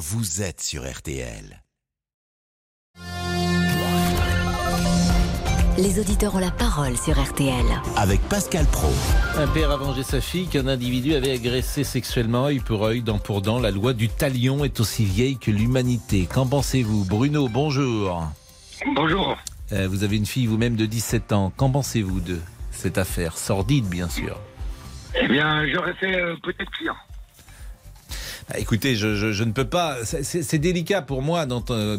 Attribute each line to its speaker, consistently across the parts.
Speaker 1: vous êtes sur RTL.
Speaker 2: Les auditeurs ont la parole sur RTL.
Speaker 1: Avec Pascal Pro.
Speaker 3: Un père a vengé sa fille qu'un individu avait agressé sexuellement, œil pour œil, dent pour dent. La loi du talion est aussi vieille que l'humanité. Qu'en pensez-vous? Bruno, bonjour.
Speaker 4: Bonjour.
Speaker 3: Euh, vous avez une fille vous-même de 17 ans. Qu'en pensez-vous de cette affaire? Sordide, bien sûr.
Speaker 4: Eh bien, j'aurais fait euh, peut-être pire.
Speaker 3: Bah, écoutez, je, je- je ne peux pas. c'est- délicat pour moi,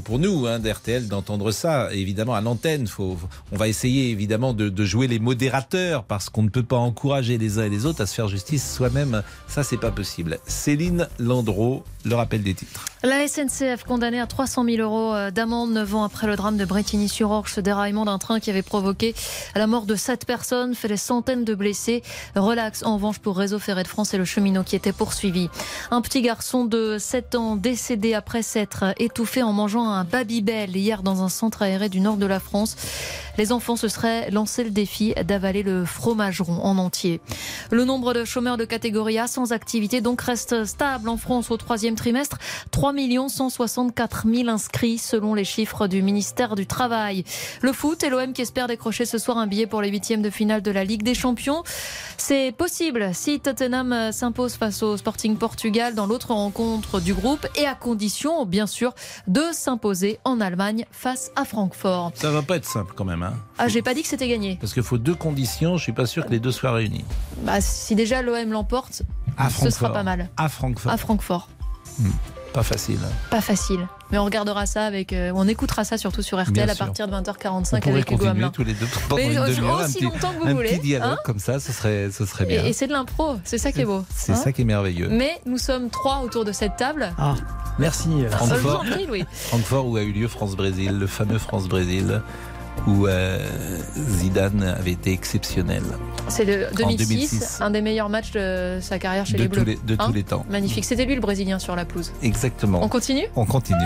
Speaker 3: pour nous, hein, d'RTL, d'entendre ça. Évidemment, à l'antenne, on va essayer évidemment de, de jouer les modérateurs parce qu'on ne peut pas encourager les uns et les autres à se faire justice soi-même. Ça, c'est pas possible. Céline Landreau, le rappel des titres.
Speaker 5: La SNCF condamnée à 300 000 euros euh, d'amende 9 ans après le drame de Bretigny-sur-Orge, ce déraillement d'un train qui avait provoqué la mort de 7 personnes, fait des centaines de blessés. Relax en revanche pour Réseau Ferré de France et le cheminot qui était poursuivi. Un petit garçon de 7 ans décédé après s'être étouffé en mangeant un Babybel hier dans un centre aéré du nord de la France. Les enfants se seraient lancé le défi d'avaler le fromageron en entier. Le nombre de chômeurs de catégorie A sans activité donc reste stable en France au troisième trimestre. 3 164 000 inscrits selon les chiffres du ministère du Travail. Le foot et l'OM qui espère décrocher ce soir un billet pour les huitièmes de finale de la Ligue des Champions. C'est possible si Tottenham s'impose face au Sporting Portugal dans l'autre rencontre du groupe et à condition, bien sûr, de s'imposer en Allemagne face à Francfort.
Speaker 3: Ça va pas être simple quand même, hein.
Speaker 5: Ah, j'ai pas dit que c'était gagné.
Speaker 3: Parce qu'il faut deux conditions. Je suis pas sûr que les deux soient réunies.
Speaker 5: Bah, si déjà l'OM l'emporte, ce sera pas mal.
Speaker 3: À Francfort.
Speaker 5: À Francfort.
Speaker 3: Pas facile.
Speaker 5: Pas facile. Mais on regardera ça avec. euh, on écoutera ça surtout sur RTL
Speaker 3: Bien
Speaker 5: à
Speaker 3: sûr.
Speaker 5: partir de
Speaker 3: On
Speaker 5: 20h45
Speaker 3: pourrait
Speaker 5: avec Hugo
Speaker 3: continuer
Speaker 5: Hamelin.
Speaker 3: tous les deux pendant une
Speaker 5: euh.
Speaker 3: Un
Speaker 5: aussi
Speaker 3: petit,
Speaker 5: longtemps que vous
Speaker 3: un
Speaker 5: voulez,
Speaker 3: petit dialogue
Speaker 5: hein.
Speaker 3: comme ça, ce serait, ce serait bien.
Speaker 5: Et, et c'est de l'impro, c'est ça qui est beau.
Speaker 3: C'est
Speaker 5: hein.
Speaker 3: ça qui est merveilleux.
Speaker 5: Mais nous sommes trois autour de cette table.
Speaker 6: Ah, merci. euh,
Speaker 5: Euh,
Speaker 3: Francfort.
Speaker 5: prie, Louis.
Speaker 3: Francfort où a eu lieu France-Brésil, le fameux France-Brésil, où euh, Zidane avait été exceptionnel
Speaker 5: C'est le 2006,
Speaker 3: 2006.
Speaker 5: un des meilleurs matchs de sa carrière chez
Speaker 3: de,
Speaker 5: les Bleus.
Speaker 3: les, de
Speaker 5: Hein
Speaker 3: tous les temps.
Speaker 5: Magnifique. C'était lui le Brésilien sur la pelouse.
Speaker 3: Exactement.
Speaker 5: On continue
Speaker 3: On continue.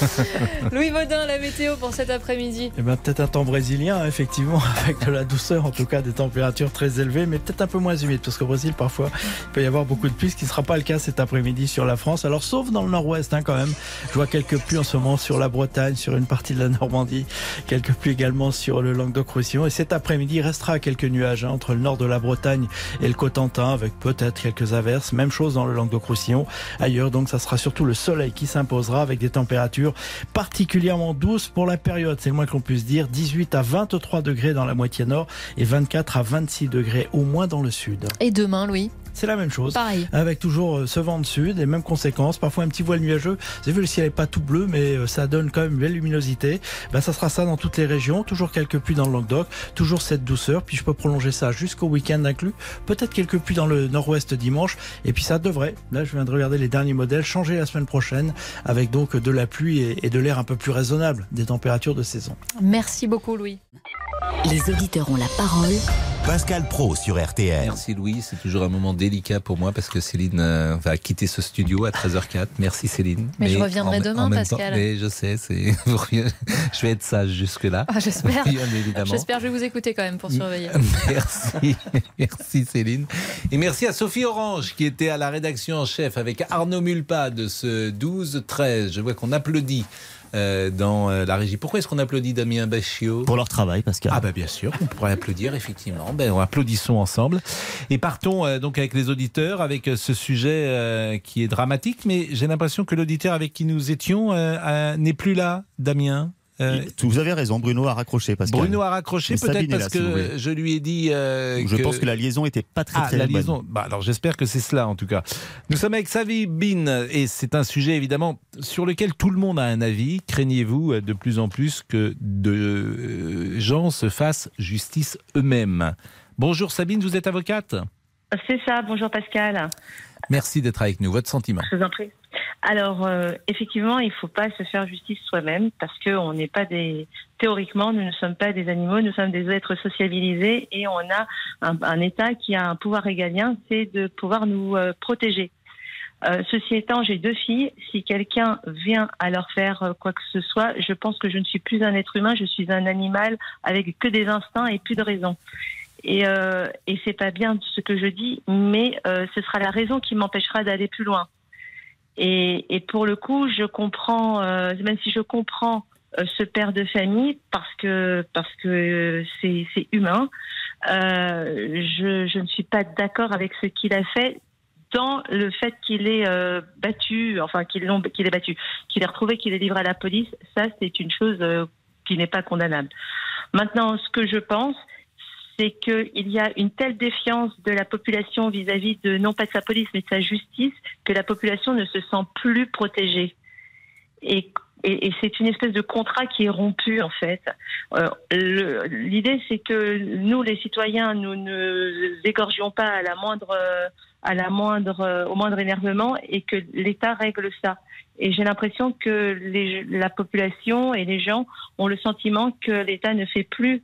Speaker 5: Louis Baudin, la météo pour cet après-midi.
Speaker 6: Eh ben, peut-être un temps brésilien, effectivement, avec de la douceur, en tout cas des températures très élevées, mais peut-être un peu moins humides, parce qu'au Brésil, parfois, il peut y avoir beaucoup de pluie, ce qui ne sera pas le cas cet après-midi sur la France. Alors, sauf dans le nord-ouest, hein, quand même. Je vois quelques pluies en ce moment sur la Bretagne, sur une partie de la Normandie, quelques pluies également sur le Languedoc-Roussillon. Et cet après-midi, il restera quelques nuages hein, entre le nord de la Bretagne et le Cotentin, avec peut-être quelques averses. Même chose dans le Languedoc-Roussillon. Ailleurs, donc, ça sera surtout le soleil qui s'imposera avec des températures particulièrement douces pour la période. C'est le moins que l'on puisse dire. 18 à 23 degrés dans la moitié nord et 24 à 26 degrés au moins dans le sud.
Speaker 5: Et demain, Louis?
Speaker 6: C'est la même chose.
Speaker 5: Pareil.
Speaker 6: Avec toujours euh, ce vent de sud, les mêmes conséquences, parfois un petit voile nuageux. Vous avez vu, le ciel n'est pas tout bleu, mais euh, ça donne quand même une belle luminosité. Ben, ça sera ça dans toutes les régions, toujours quelques pluies dans le Languedoc, toujours cette douceur, puis je peux prolonger ça jusqu'au week-end inclus. Peut-être quelques pluies dans le nord-ouest dimanche, et puis ça devrait, là je viens de regarder les derniers modèles, changer la semaine prochaine, avec donc de la pluie et, et de l'air un peu plus raisonnable, des températures de saison.
Speaker 5: Merci beaucoup, Louis.
Speaker 2: Les auditeurs ont la parole
Speaker 1: Pascal Pro sur RTL.
Speaker 3: Merci Louis, c'est toujours un moment délicat pour moi parce que Céline euh, va quitter ce studio à 13h04. Merci Céline.
Speaker 5: Mais je reviendrai
Speaker 3: en-
Speaker 5: demain,
Speaker 3: en
Speaker 5: Pascal.
Speaker 3: temps- mais je sais, c'est je vais être sage jusque là.
Speaker 5: Ah, J'espère. J'espère que je vais vous écouter quand même pour surveiller.
Speaker 3: Merci, merci Céline. Et merci à Sophie Orange qui était à la rédaction en chef avec Arnaud Mulpa de ce 12-13. Je vois qu'on applaudit euh, dans euh, la régie. Pourquoi est-ce qu'on applaudit Damien Bachio
Speaker 7: Pour leur travail, Pascal.
Speaker 3: ah bah bien sûr, on pourrait applaudir effectivement. Ben, on applaudissons ensemble et partons euh, donc avec les auditeurs avec euh, ce sujet euh, qui est dramatique, mais j'ai l'impression que l'auditeur avec qui nous étions euh, n'est plus là, Damien. Euh,
Speaker 7: Vous avez raison, Bruno a raccroché, Pascal.
Speaker 3: Bruno a raccroché peut-être parce
Speaker 7: là,
Speaker 3: que je lui ai dit. euh,
Speaker 7: Je pense que la liaison était pas très
Speaker 3: ah,
Speaker 7: très
Speaker 3: la
Speaker 7: bonne.
Speaker 3: liaison. Bah, alors j'espère que c'est cela en tout cas. Nous sommes avec Sabine et c'est un sujet évidemment sur lequel tout le monde a un avis. Craignez-vous de plus en plus que de euh, gens se fassent justice eux-mêmes? Bonjour Sabine, vous êtes avocate?
Speaker 8: C'est ça, bonjour Pascal.
Speaker 3: Merci d'être avec nous. Votre sentiment?
Speaker 8: Je vous en prie. Alors, euh, effectivement, il ne faut pas se faire justice soi-même parce qu'on n'est pas des. Théoriquement, nous ne sommes pas des animaux, nous sommes des êtres sociabilisés et on a un, État qui a un pouvoir régalien, c'est de pouvoir nous euh, protéger. Euh, ceci étant, j'ai deux filles. Si quelqu'un vient à leur faire quoi que ce soit, je pense que je ne suis plus un être humain, je suis un animal avec que des instincts et plus de raison. Et, euh, et c'est pas bien ce que je dis, mais ce sera la raison qui m'empêchera d'aller plus loin. Et, et pour le coup, je comprends, euh, même si je comprends euh, ce père de famille parce que parce que c'est c'est humain, euh, je, je ne suis pas d'accord avec ce qu'il a fait dans le fait qu'il est euh, battu, enfin qu'il qu'il est battu, qu'il est retrouvé, qu'il est livré à la police, ça c'est une chose euh, qui n'est pas condamnable. Maintenant, ce que je pense, c'est qu'il y a une telle défiance de la population vis-à-vis de non pas de sa police mais de sa justice que la population ne se sent plus protégée. Et, c'est une espèce de contrat qui est rompu en fait. Euh, L'idée c'est que nous les citoyens nous ne égorgions pas à la moindre à la moindre au moindre énervement et que l'État règle ça. Et j'ai l'impression que la population et les gens ont le sentiment que l'État ne fait plus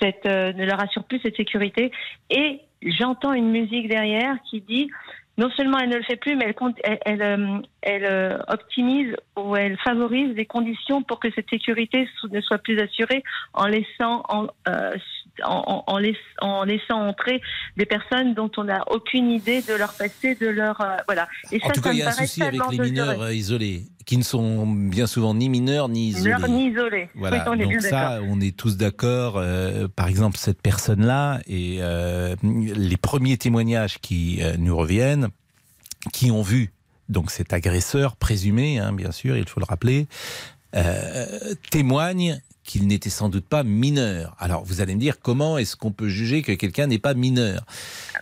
Speaker 8: cette, euh, ne leur assure plus cette sécurité. Et j'entends une musique derrière qui dit non seulement elle ne le fait plus, mais elle, compte- elle, elle, euh, euh, optimise ou elle favorise les conditions pour que cette sécurité ne soit plus assurée en laissant en, euh, en, en- en laiss- en laissant entrer des personnes dont on n'a aucune idée de leur passé, de leur euh, voilà. Et
Speaker 3: En
Speaker 8: ça,
Speaker 3: tout
Speaker 8: ça
Speaker 3: cas, il y a un souci avec les mineurs isolés, qui ne sont bien souvent ni mineurs ni isolés.
Speaker 8: Mineurs ni isolés.
Speaker 3: Voilà,
Speaker 8: Oui,
Speaker 3: donc ça, on est tous d'accord. euh, par exemple, cette personne-là et les premiers témoignages qui nous reviennent, qui ont vu donc cet agresseur présumé, hein, bien sûr, il faut le rappeler, euh, témoignent qu'il n'était sans doute pas mineur. Alors, vous allez me dire, comment est-ce qu'on peut juger que quelqu'un n'est pas mineur?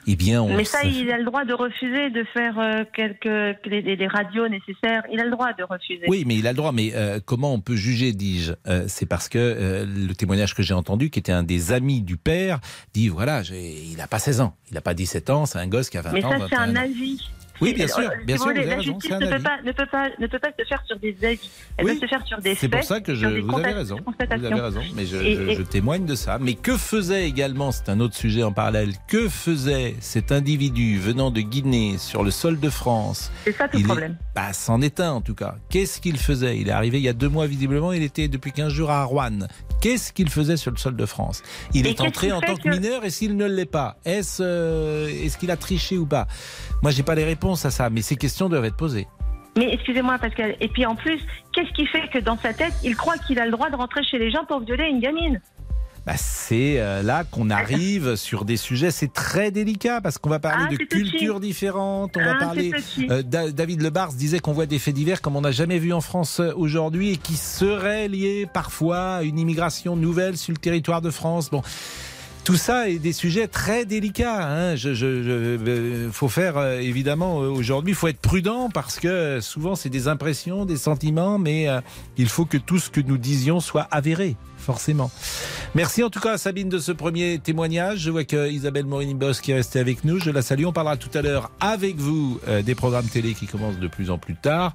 Speaker 3: Eh bien, on
Speaker 8: Mais ça, il a le droit de refuser de faire euh, quelques les, radios nécessaires. Il a le droit de refuser.
Speaker 3: Oui, mais il a le droit. Mais euh, comment on peut juger, dis-je? Euh, C'est parce que le témoignage que j'ai entendu, qui était un des amis du père, dit voilà, il n'a pas 16 ans, il n'a pas 17 ans, c'est un gosse qui a 20
Speaker 8: Mais
Speaker 3: ans.
Speaker 8: ça, c'est
Speaker 3: 21
Speaker 8: un
Speaker 3: ans.
Speaker 8: avis.
Speaker 3: Oui, bien sûr,
Speaker 8: Euh,
Speaker 3: bien sûr,
Speaker 8: vous
Speaker 3: avez
Speaker 8: la
Speaker 3: raison,
Speaker 8: justice
Speaker 3: c'est un
Speaker 8: ne peut, pas, ne, peut pas, ne peut pas se faire sur des avis. Elle
Speaker 3: Oui,
Speaker 8: doit se faire sur des
Speaker 3: C'est
Speaker 8: faits.
Speaker 3: pour ça que je, vous avez raison. Vous avez raison, mais je,
Speaker 8: Et-
Speaker 3: je-
Speaker 8: et-
Speaker 3: je témoigne de ça. Mais que faisait également, c'est un autre sujet en parallèle, que faisait cet individu venant de Guinée sur le sol de France?
Speaker 8: C'est ça tout le
Speaker 3: est-
Speaker 8: problème.
Speaker 3: Bah, c'en est un en tout cas. Qu'est-ce qu'il faisait? Il est arrivé il y a deux mois visiblement, il était depuis 15 jours à Rouen. Qu'est-ce qu'il faisait sur le sol de France? Il
Speaker 8: Et
Speaker 3: est entré en tant que
Speaker 8: que-
Speaker 3: mineur et s'il ne l'est pas, est-ce euh, est-ce qu'il a triché ou pas? Moi, j'ai pas les réponses à ça, mais ces questions doivent être posées.
Speaker 8: Mais excusez-moi, Pascal. Et puis en plus, qu'est-ce qui fait que dans sa tête, il croit qu'il a le droit de rentrer chez les gens pour violer une gamine?
Speaker 3: Bah, c'est euh, là qu'on arrive sur des sujets, c'est très délicat parce qu'on va parler
Speaker 8: Ah,
Speaker 3: de cultures différentes, on va
Speaker 8: Ah,
Speaker 3: parler.
Speaker 8: c'est petit.
Speaker 3: euh, Da- David Lebars disait qu'on voit des faits divers comme on n'a jamais vu en France euh, aujourd'hui et qui seraient liés parfois à une immigration nouvelle sur le territoire de France. Bon. Tout ça est des sujets très délicats. Hein. Je, je, je- euh, faut faire euh, évidemment euh, aujourd'hui, il faut être prudent parce que souvent c'est des impressions, des sentiments, mais euh, il faut que tout ce que nous disions soit avéré, forcément. Merci en tout cas à Sabine de ce premier témoignage. Je vois que Isabelle Morini-Boss qui est restée avec nous. Je la salue. On parlera tout à l'heure avec vous euh, des programmes télé qui commencent de plus en plus tard.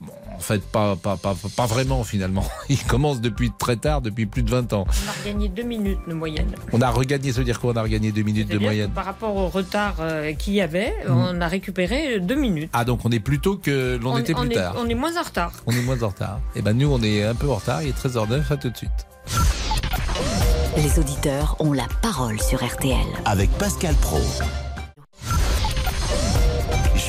Speaker 3: Bon, en fait, pas, pas, pas, pas vraiment finalement. Ils commencent depuis très tard, depuis plus de 20 ans.
Speaker 9: On a regagné deux minutes de moyenne.
Speaker 3: On a regagné, ça veut dire quoi On a regagné deux minutes de moyenne.
Speaker 9: Par rapport au retard euh, qu'il y avait,
Speaker 3: Mm.
Speaker 9: on a récupéré deux minutes.
Speaker 3: Ah, donc on est plus tôt que l'on
Speaker 9: on,
Speaker 3: était
Speaker 9: on
Speaker 3: plus
Speaker 9: est,
Speaker 3: tard.
Speaker 9: on est moins en retard.
Speaker 3: On est moins en retard. Et ben nous, on est un peu en retard. Il est 13h09. À tout de suite.
Speaker 2: Les auditeurs ont la parole sur RTL.
Speaker 1: Avec Pascal Pro.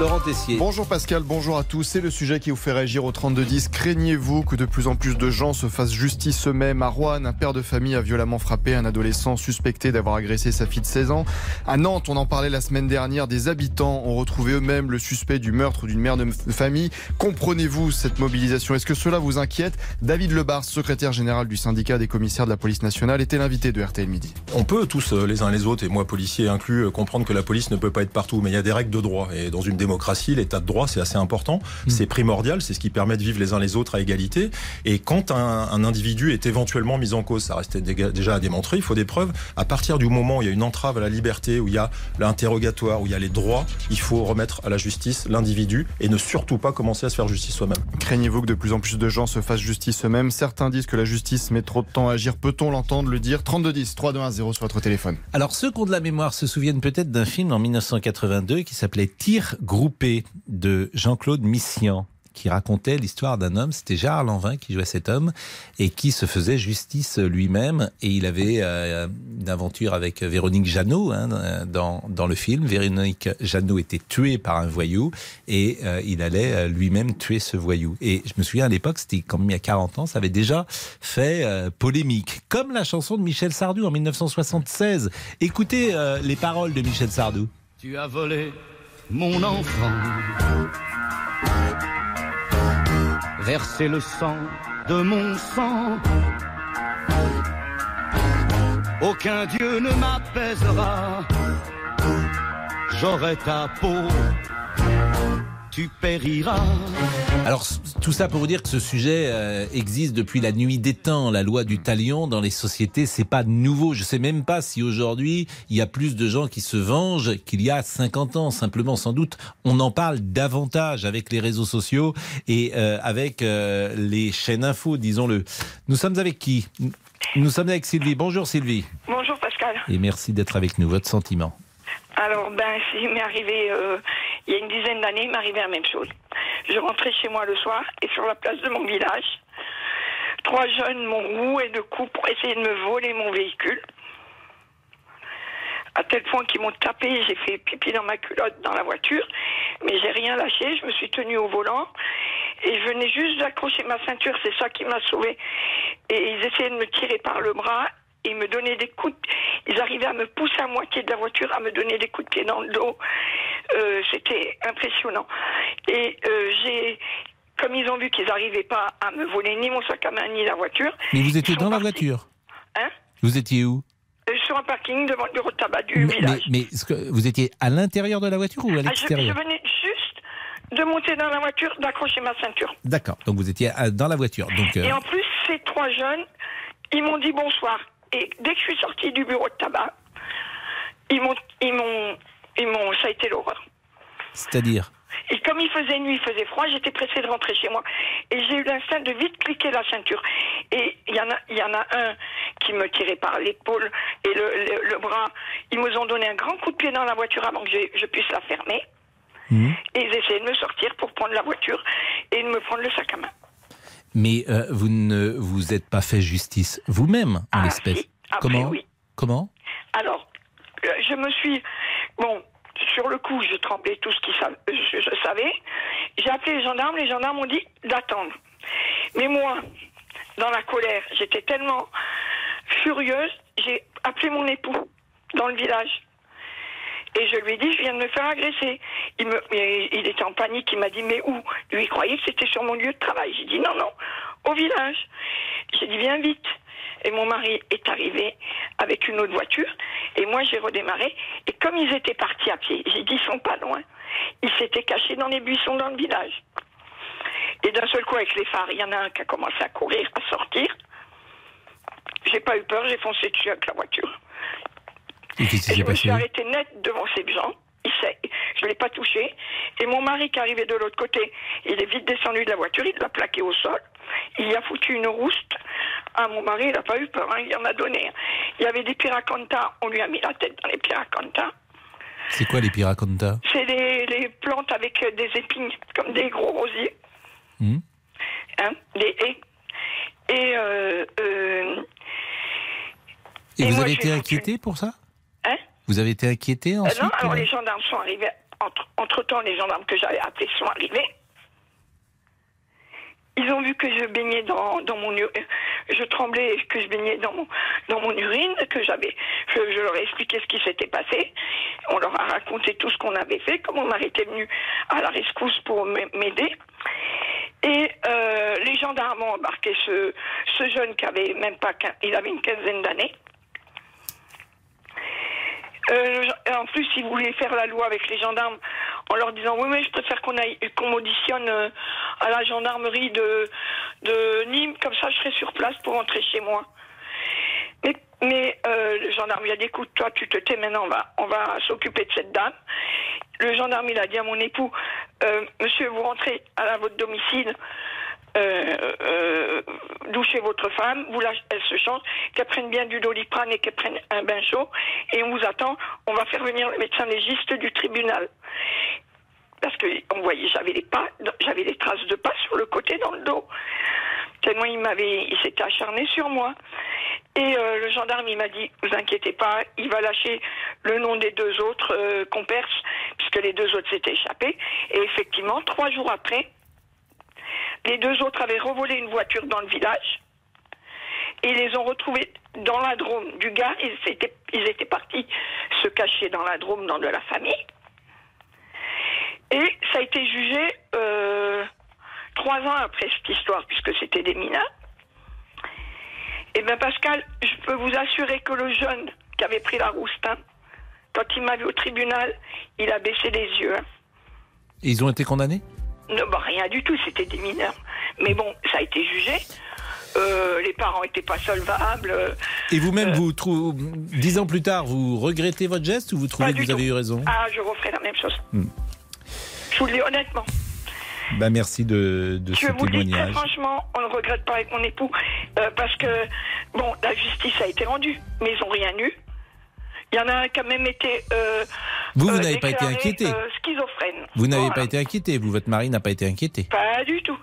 Speaker 3: Laurent Tessier.
Speaker 10: Bonjour Pascal, bonjour à tous. C'est le sujet qui vous fait réagir au 3210. Craignez-vous que de plus en plus de gens se fassent justice eux-mêmes À Rouen, un père de famille a violemment frappé un adolescent suspecté d'avoir agressé sa fille de 16 ans. À Nantes, on en parlait la semaine dernière, des habitants ont retrouvé eux-mêmes le suspect du meurtre d'une mère de famille. Comprenez-vous cette mobilisation? Est-ce que cela vous inquiète? David Lebars, secrétaire général du syndicat des commissaires de la police nationale, était l'invité de RTL Midi.
Speaker 11: On peut tous, euh, les uns les autres, et moi policier inclus, euh, comprendre que la police ne peut pas être partout, mais il y a des règles de droit. Et dans une démocratie, l'état de droit, c'est assez important, c'est primordial, c'est ce qui permet de vivre les uns les autres à égalité. Et quand un, un individu est éventuellement mis en cause, ça reste déga- déjà à démontrer, il faut des preuves. À partir du moment où il y a une entrave à la liberté, où il y a l'interrogatoire, où il y a les droits, il faut remettre à la justice l'individu et ne surtout pas commencer à se faire justice soi-même.
Speaker 10: Craignez-vous que de plus en plus de gens se fassent justice eux-mêmes? Certains disent que la justice met trop de temps à agir. Peut-on l'entendre le dire? 3210, 3210 sur votre téléphone.
Speaker 3: Alors, ceux qui ont de la mémoire se souviennent peut-être d'un film en 1982 qui s'appelait Tir groupé de Jean-Claude Missian qui racontait l'histoire d'un homme, c'était Gérard Lanvin qui jouait cet homme, et qui se faisait justice lui-même. Et il avait euh, une aventure avec Véronique Jeannot hein, dans, dans le film. Véronique Jeannot était tuée par un voyou, et euh, il allait euh, lui-même tuer ce voyou. Et je me souviens à l'époque, c'était quand même il y a 40 ans, ça avait déjà fait polémique. Comme la chanson de Michel Sardou en 1976. Écoutez les paroles de Michel Sardou.
Speaker 12: Tu as volé mon enfant, versé le sang de mon sang. Aucun dieu ne m'apaisera, j'aurai ta peau, tu périras.
Speaker 3: Alors tout ça pour vous dire que ce sujet euh, existe depuis la nuit des temps. La loi du talion dans les sociétés, c'est pas nouveau. Je sais même pas si aujourd'hui il y a plus de gens qui se vengent qu'il y a 50 ans. Simplement, sans doute, on en parle davantage avec les réseaux sociaux et euh, avec euh, les chaînes info, disons-le. Nous sommes avec qui? Nous sommes avec Sylvie. Bonjour Sylvie.
Speaker 13: Bonjour Pascal.
Speaker 3: Et merci d'être avec nous. Votre sentiment?
Speaker 13: Alors, ben, il m'est arrivé, euh, il y a une dizaine d'années, il m'est arrivé la même chose. Je rentrais chez moi le soir et sur la place de mon village, trois jeunes m'ont roué de coups pour essayer de me voler mon véhicule. À tel point qu'ils m'ont tapé, j'ai fait pipi dans ma culotte dans la voiture, mais j'ai rien lâché, je me suis tenue au volant et je venais juste d'accrocher ma ceinture, c'est ça qui m'a sauvé. Et ils essayaient de me tirer par le bras ils me donnaient des coups. de- Ils arrivaient à me pousser à moitié de la voiture, à me donner des coups de pied dans le dos. Euh, C'était impressionnant. Et euh, j'ai, comme ils ont vu qu'ils n'arrivaient pas à me voler ni mon sac à main ni la voiture,
Speaker 3: Mais vous étiez dans la voiture
Speaker 13: hein,
Speaker 3: Vous étiez où?
Speaker 13: Euh, sur un parking devant le bureau de tabac du
Speaker 3: mais,
Speaker 13: village.
Speaker 3: mais que vous étiez à l'intérieur de la voiture ou à
Speaker 13: Ah, je, je
Speaker 3: l'extérieur
Speaker 13: venais juste de monter dans la voiture, d'accrocher ma ceinture.
Speaker 3: D'accord. Donc vous étiez dans la voiture. Donc euh,
Speaker 13: Et en plus, ces trois jeunes, ils m'ont dit bonsoir. Et dès que je suis sortie du bureau de tabac, ils m'ont, ils m'ont, ils m'ont, ça a été l'horreur.
Speaker 3: c'est-à-dire
Speaker 13: Et comme il faisait nuit, il faisait froid, j'étais pressée de rentrer chez moi. Et j'ai eu l'instinct de vite cliquer la ceinture. Et il y en a, il y en a un qui me tirait par l'épaule et le, le, le bras. Ils me ont donné un grand coup de pied dans la voiture avant que je, je puisse la fermer. Et ils essayaient de me sortir pour prendre la voiture et de me prendre le sac à main.
Speaker 3: Mais euh, vous ne vous êtes pas fait justice vous-même en l'espèce.
Speaker 13: Après,
Speaker 3: Comment
Speaker 13: oui.
Speaker 3: Comment
Speaker 13: Alors, euh, je me suis. Bon, sur le coup, je tremblais tout ce qui sa- je, je savais. J'ai appelé les gendarmes, les gendarmes m'ont dit d'attendre. Mais moi, dans la colère, j'étais tellement furieuse, j'ai appelé mon époux dans le village. Et je lui ai dit, je viens de me faire agresser. Il, me, il était en panique, il m'a dit, mais où? Lui, il croyait que c'était sur mon lieu de travail. J'ai dit, non, non, au village. J'ai dit, viens vite. Et mon mari est arrivé avec une autre voiture. Et moi, j'ai redémarré. Et comme ils étaient partis à pied, j'ai dit, ils sont pas loin. Ils s'étaient cachés dans les buissons dans le village. Et d'un seul coup, avec les phares, il y en a un qui a commencé à courir, à sortir. J'ai pas eu peur, j'ai foncé dessus avec la voiture.
Speaker 3: Et
Speaker 13: Et je me suis arrêtée net devant ces gens. Je ne l'ai pas touché. Et mon mari qui arrivait de l'autre côté, il est vite descendu de la voiture, il l'a plaqué au sol. Il y a foutu une rouste. Ah, mon mari, il n'a pas eu peur, hein, il en a donné. Il y avait des piracontas, on lui a mis la tête dans les piracontas.
Speaker 3: C'est quoi les piracontas?
Speaker 13: C'est les, les plantes avec des épines, comme des gros rosiers.
Speaker 3: Hmm?
Speaker 13: Hein, des haies. Et, euh, euh,
Speaker 3: Et,
Speaker 13: Et
Speaker 3: vous
Speaker 13: moi,
Speaker 3: avez été inquiété pour ça? Vous avez été inquiété
Speaker 13: Euh,
Speaker 3: ensuite
Speaker 13: non, alors
Speaker 3: euh
Speaker 13: les gendarmes sont arrivés. Entre, entre-temps, les gendarmes que j'avais appelés sont arrivés. Ils ont vu que je baignais dans, dans mon ur- je tremblais, que je baignais dans mon, dans mon urine, que j'avais, je, je leur ai expliqué ce qui s'était passé. On leur a raconté tout ce qu'on avait fait, comment mon mari était venu à la rescousse pour m'aider. Et euh, les gendarmes ont embarqué ce, ce jeune qui avait même pas, il avait une quinzaine d'années. Euh, en plus, ils voulaient faire la loi avec les gendarmes en leur disant oui, mais je préfère qu'on qu'on m'auditionne euh, à la gendarmerie de, de Nîmes, comme ça je serai sur place pour rentrer chez moi. Mais, mais euh, le gendarme il a dit écoute, toi tu te tais maintenant, on va, on va s'occuper de cette dame. Le gendarme il a dit à mon époux euh, monsieur, vous rentrez à votre domicile. Euh, euh, douchez votre femme, vous la, elle se change, qu'elle prenne bien du doliprane et qu'elle prenne un bain chaud, et on vous attend, on va faire venir le médecin légiste du tribunal. parce que on voyait, j'avais les pas, j'avais des traces de pas sur le côté dans le dos. Tellement il m'avait, il s'était acharné sur moi. Et euh, le gendarme, il m'a dit, vous inquiétez pas, il va lâcher le nom des deux autres euh, puisque les deux autres s'étaient échappés. Et effectivement, trois jours après, les deux autres avaient revolé une voiture dans le village. Et les ont retrouvés dans la Drôme du gars. Ils étaient, partis se cacher dans la Drôme, dans de la famille. Et ça a été jugé euh, trois ans après cette histoire, puisque c'était des mineurs. Eh bien, Pascal, je peux vous assurer que le jeune qui avait pris la roustin, quand il m'a vu au tribunal, il a baissé les yeux. hein.
Speaker 3: Ils ont été condamnés?
Speaker 13: Non, bah, rien du tout, c'était des mineurs. Mais bon, ça a été jugé. Euh, les parents n'étaient pas solvables. euh,
Speaker 3: Et vous-même, vous trouvez, dix ans plus tard, vous regrettez votre geste ou vous trouvez que vous avez eu raison?
Speaker 13: Ah, je referai la même chose.
Speaker 3: Hmm.
Speaker 13: Je vous le dis honnêtement.
Speaker 3: bah, Merci de, de
Speaker 13: Je
Speaker 3: ce
Speaker 13: vous le dis très
Speaker 3: témoignage.
Speaker 13: franchement, on ne regrette pas avec mon époux. euh, parce que, bon, la justice a été rendue, mais ils n'ont rien eu. Il y en a un qui a même été. euh,
Speaker 3: Vous, vous
Speaker 13: euh,
Speaker 3: n'avez pas été inquiété
Speaker 13: euh, schizophrène.
Speaker 3: Vous n'avez
Speaker 13: Voilà.
Speaker 3: pas été inquiété, vous, votre mari n'a pas été inquiété.
Speaker 13: Pas du tout.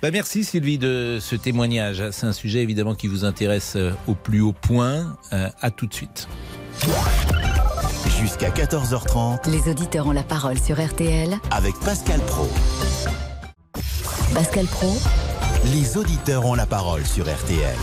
Speaker 3: Bah, merci Sylvie de ce témoignage. C'est un sujet évidemment qui vous intéresse au plus haut point. Euh, à tout de suite.
Speaker 1: Jusqu'à 14h30
Speaker 2: Les auditeurs ont la parole sur RTL.
Speaker 1: avec Pascal Pro.
Speaker 2: Pascal Pro,
Speaker 1: Les auditeurs ont la parole sur RTL.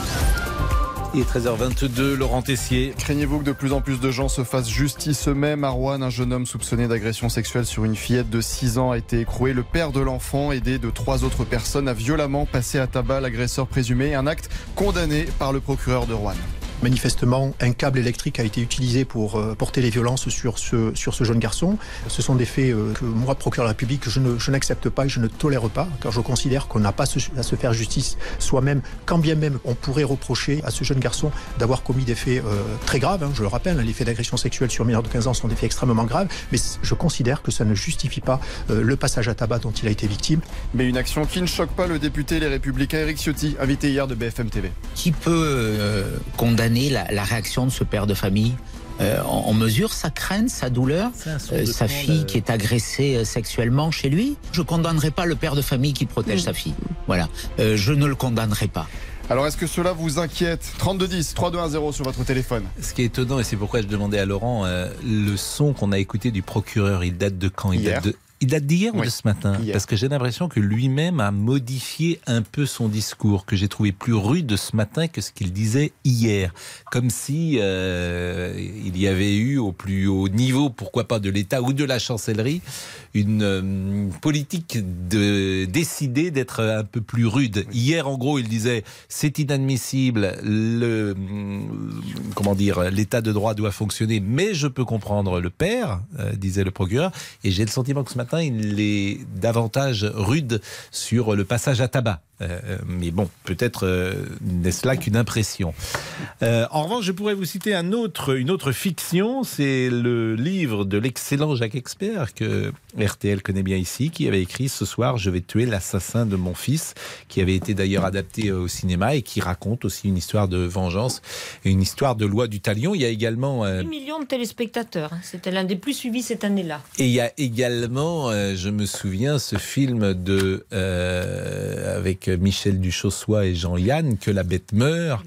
Speaker 3: Il est 13h22, Laurent Tessier.
Speaker 10: Craignez-vous que de plus en plus de gens se fassent justice eux-mêmes? À Rouen, un jeune homme soupçonné d'agression sexuelle sur une fillette de 6 ans a été écroué. Le père de l'enfant, aidé de trois autres personnes, a violemment passé à tabac l'agresseur présumé. Un acte condamné par le procureur de Rouen.
Speaker 14: Manifestement, un câble électrique a été utilisé pour euh, porter les violences sur ce, sur ce jeune garçon. Ce sont des faits euh, que moi, procureur de la République, je ne- je n'accepte pas et je ne tolère pas, car je considère qu'on n'a pas à se faire justice soi-même, quand bien même on pourrait reprocher à ce jeune garçon d'avoir commis des faits euh, très graves. hein. je le rappelle, hein, les faits d'agression sexuelle sur mineurs de 15 ans sont des faits extrêmement graves, mais je considère que ça ne justifie pas euh, le passage à tabac dont il a été victime.
Speaker 10: Mais une action qui ne choque pas le député Les Républicains Eric Ciotti, invité hier de BFM TV.
Speaker 15: Qui peut euh, condamner la, la réaction de ce père de famille Euh, on, on mesure sa crainte, sa douleur, euh, sa fille qui est agressée euh, sexuellement chez lui. Je condamnerai pas le père de famille qui protège sa fille. Voilà, Euh, je ne le condamnerai pas.
Speaker 10: Alors est-ce que cela vous inquiète? 3210, 3210 sur votre téléphone.
Speaker 3: Ce qui est étonnant, et c'est pourquoi je demandais à Laurent, euh, le son qu'on a écouté du procureur, il date de quand? Il
Speaker 10: Hier.
Speaker 3: date de... Il date d'hier ou
Speaker 10: Oui,
Speaker 3: de ce matin
Speaker 10: hier.
Speaker 3: Parce que j'ai l'impression que lui-même a modifié un peu son discours, que j'ai trouvé plus rude ce matin que ce qu'il disait hier. Comme si euh, il y avait eu au plus haut niveau, pourquoi pas de l'État ou de la chancellerie, une euh, politique de décider d'être un peu plus rude. Hier, en gros, il disait c'est inadmissible, le comment dire, l'état de droit doit fonctionner, mais je peux comprendre le père, euh, disait le procureur, et j'ai le sentiment que ce matin, il est davantage rude sur le passage à tabac. Euh, mais bon, peut-être euh, n'est-ce là qu'une impression. Euh, en revanche, je pourrais vous citer un autre, une autre fiction, c'est le livre de l'excellent Jacques Expert que RTL connaît bien ici, qui avait écrit Ce soir, je vais tuer l'assassin de mon fils, qui avait été d'ailleurs adapté au cinéma et qui raconte aussi une histoire de vengeance et une histoire de loi du talion. Il y a également... euh,
Speaker 9: 10 millions de téléspectateurs. hein. C'était l'un des plus suivis cette année-là.
Speaker 3: et il y a également, je me souviens, ce film de avec Michel Duchossois et Jean-Yann, Que la bête meurt,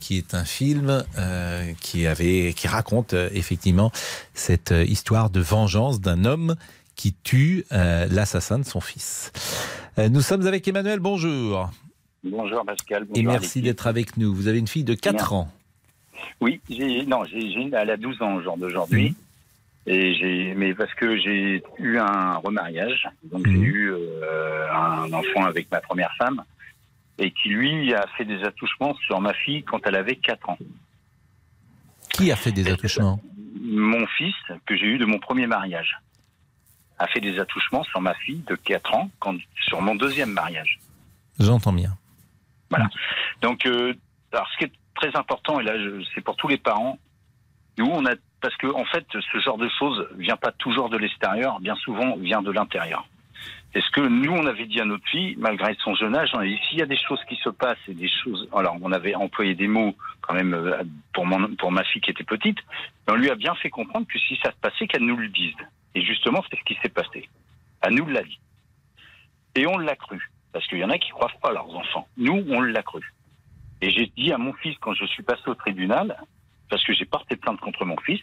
Speaker 3: qui est un film euh, qui avait, qui raconte euh, effectivement cette euh, histoire de vengeance d'un homme qui tue l'assassin de son fils. Nous sommes avec Emmanuel. Bonjour.
Speaker 16: Bonjour Pascal.
Speaker 3: Et
Speaker 16: bonjour
Speaker 3: merci
Speaker 16: Alexis.
Speaker 3: d'être avec nous. Vous avez une fille de 4
Speaker 16: Merci.
Speaker 3: ans.
Speaker 16: Oui, j'ai non, j'ai elle a 12 ans au jour d'aujourd'hui.
Speaker 3: Mhm.
Speaker 16: Et j'ai mais parce que j'ai eu un remariage, donc j'ai
Speaker 3: Mhm.
Speaker 16: eu euh, un enfant avec ma première femme et qui lui a fait des attouchements sur ma fille quand elle avait 4 ans.
Speaker 3: Qui a fait des attouchements?
Speaker 16: Mon fils que j'ai eu de mon premier mariage a fait des attouchements sur ma fille de 4 ans quand sur mon deuxième mariage.
Speaker 3: J'entends bien.
Speaker 16: Voilà. Donc, euh, alors ce qui est très important, et là je- c'est pour tous les parents, nous on a parce que en fait ce genre de choses vient pas toujours de l'extérieur, bien souvent vient de l'intérieur. Est-ce que nous on avait dit à notre fille, malgré son jeune âge, on a dit, s'il y a des choses qui se passent et des choses, alors on avait employé des mots quand même euh, pour mon pour ma fille qui était petite, on lui a bien fait comprendre que si ça se passait qu'elle nous le dise. Et justement c'est ce qui s'est passé. Elle nous l'a dit. Et on l'a cru. Parce qu'il y en a qui croient pas à leurs enfants. Nous, on l'a cru. Et j'ai dit à mon fils, quand je suis passé au tribunal, parce que j'ai porté plainte contre mon fils,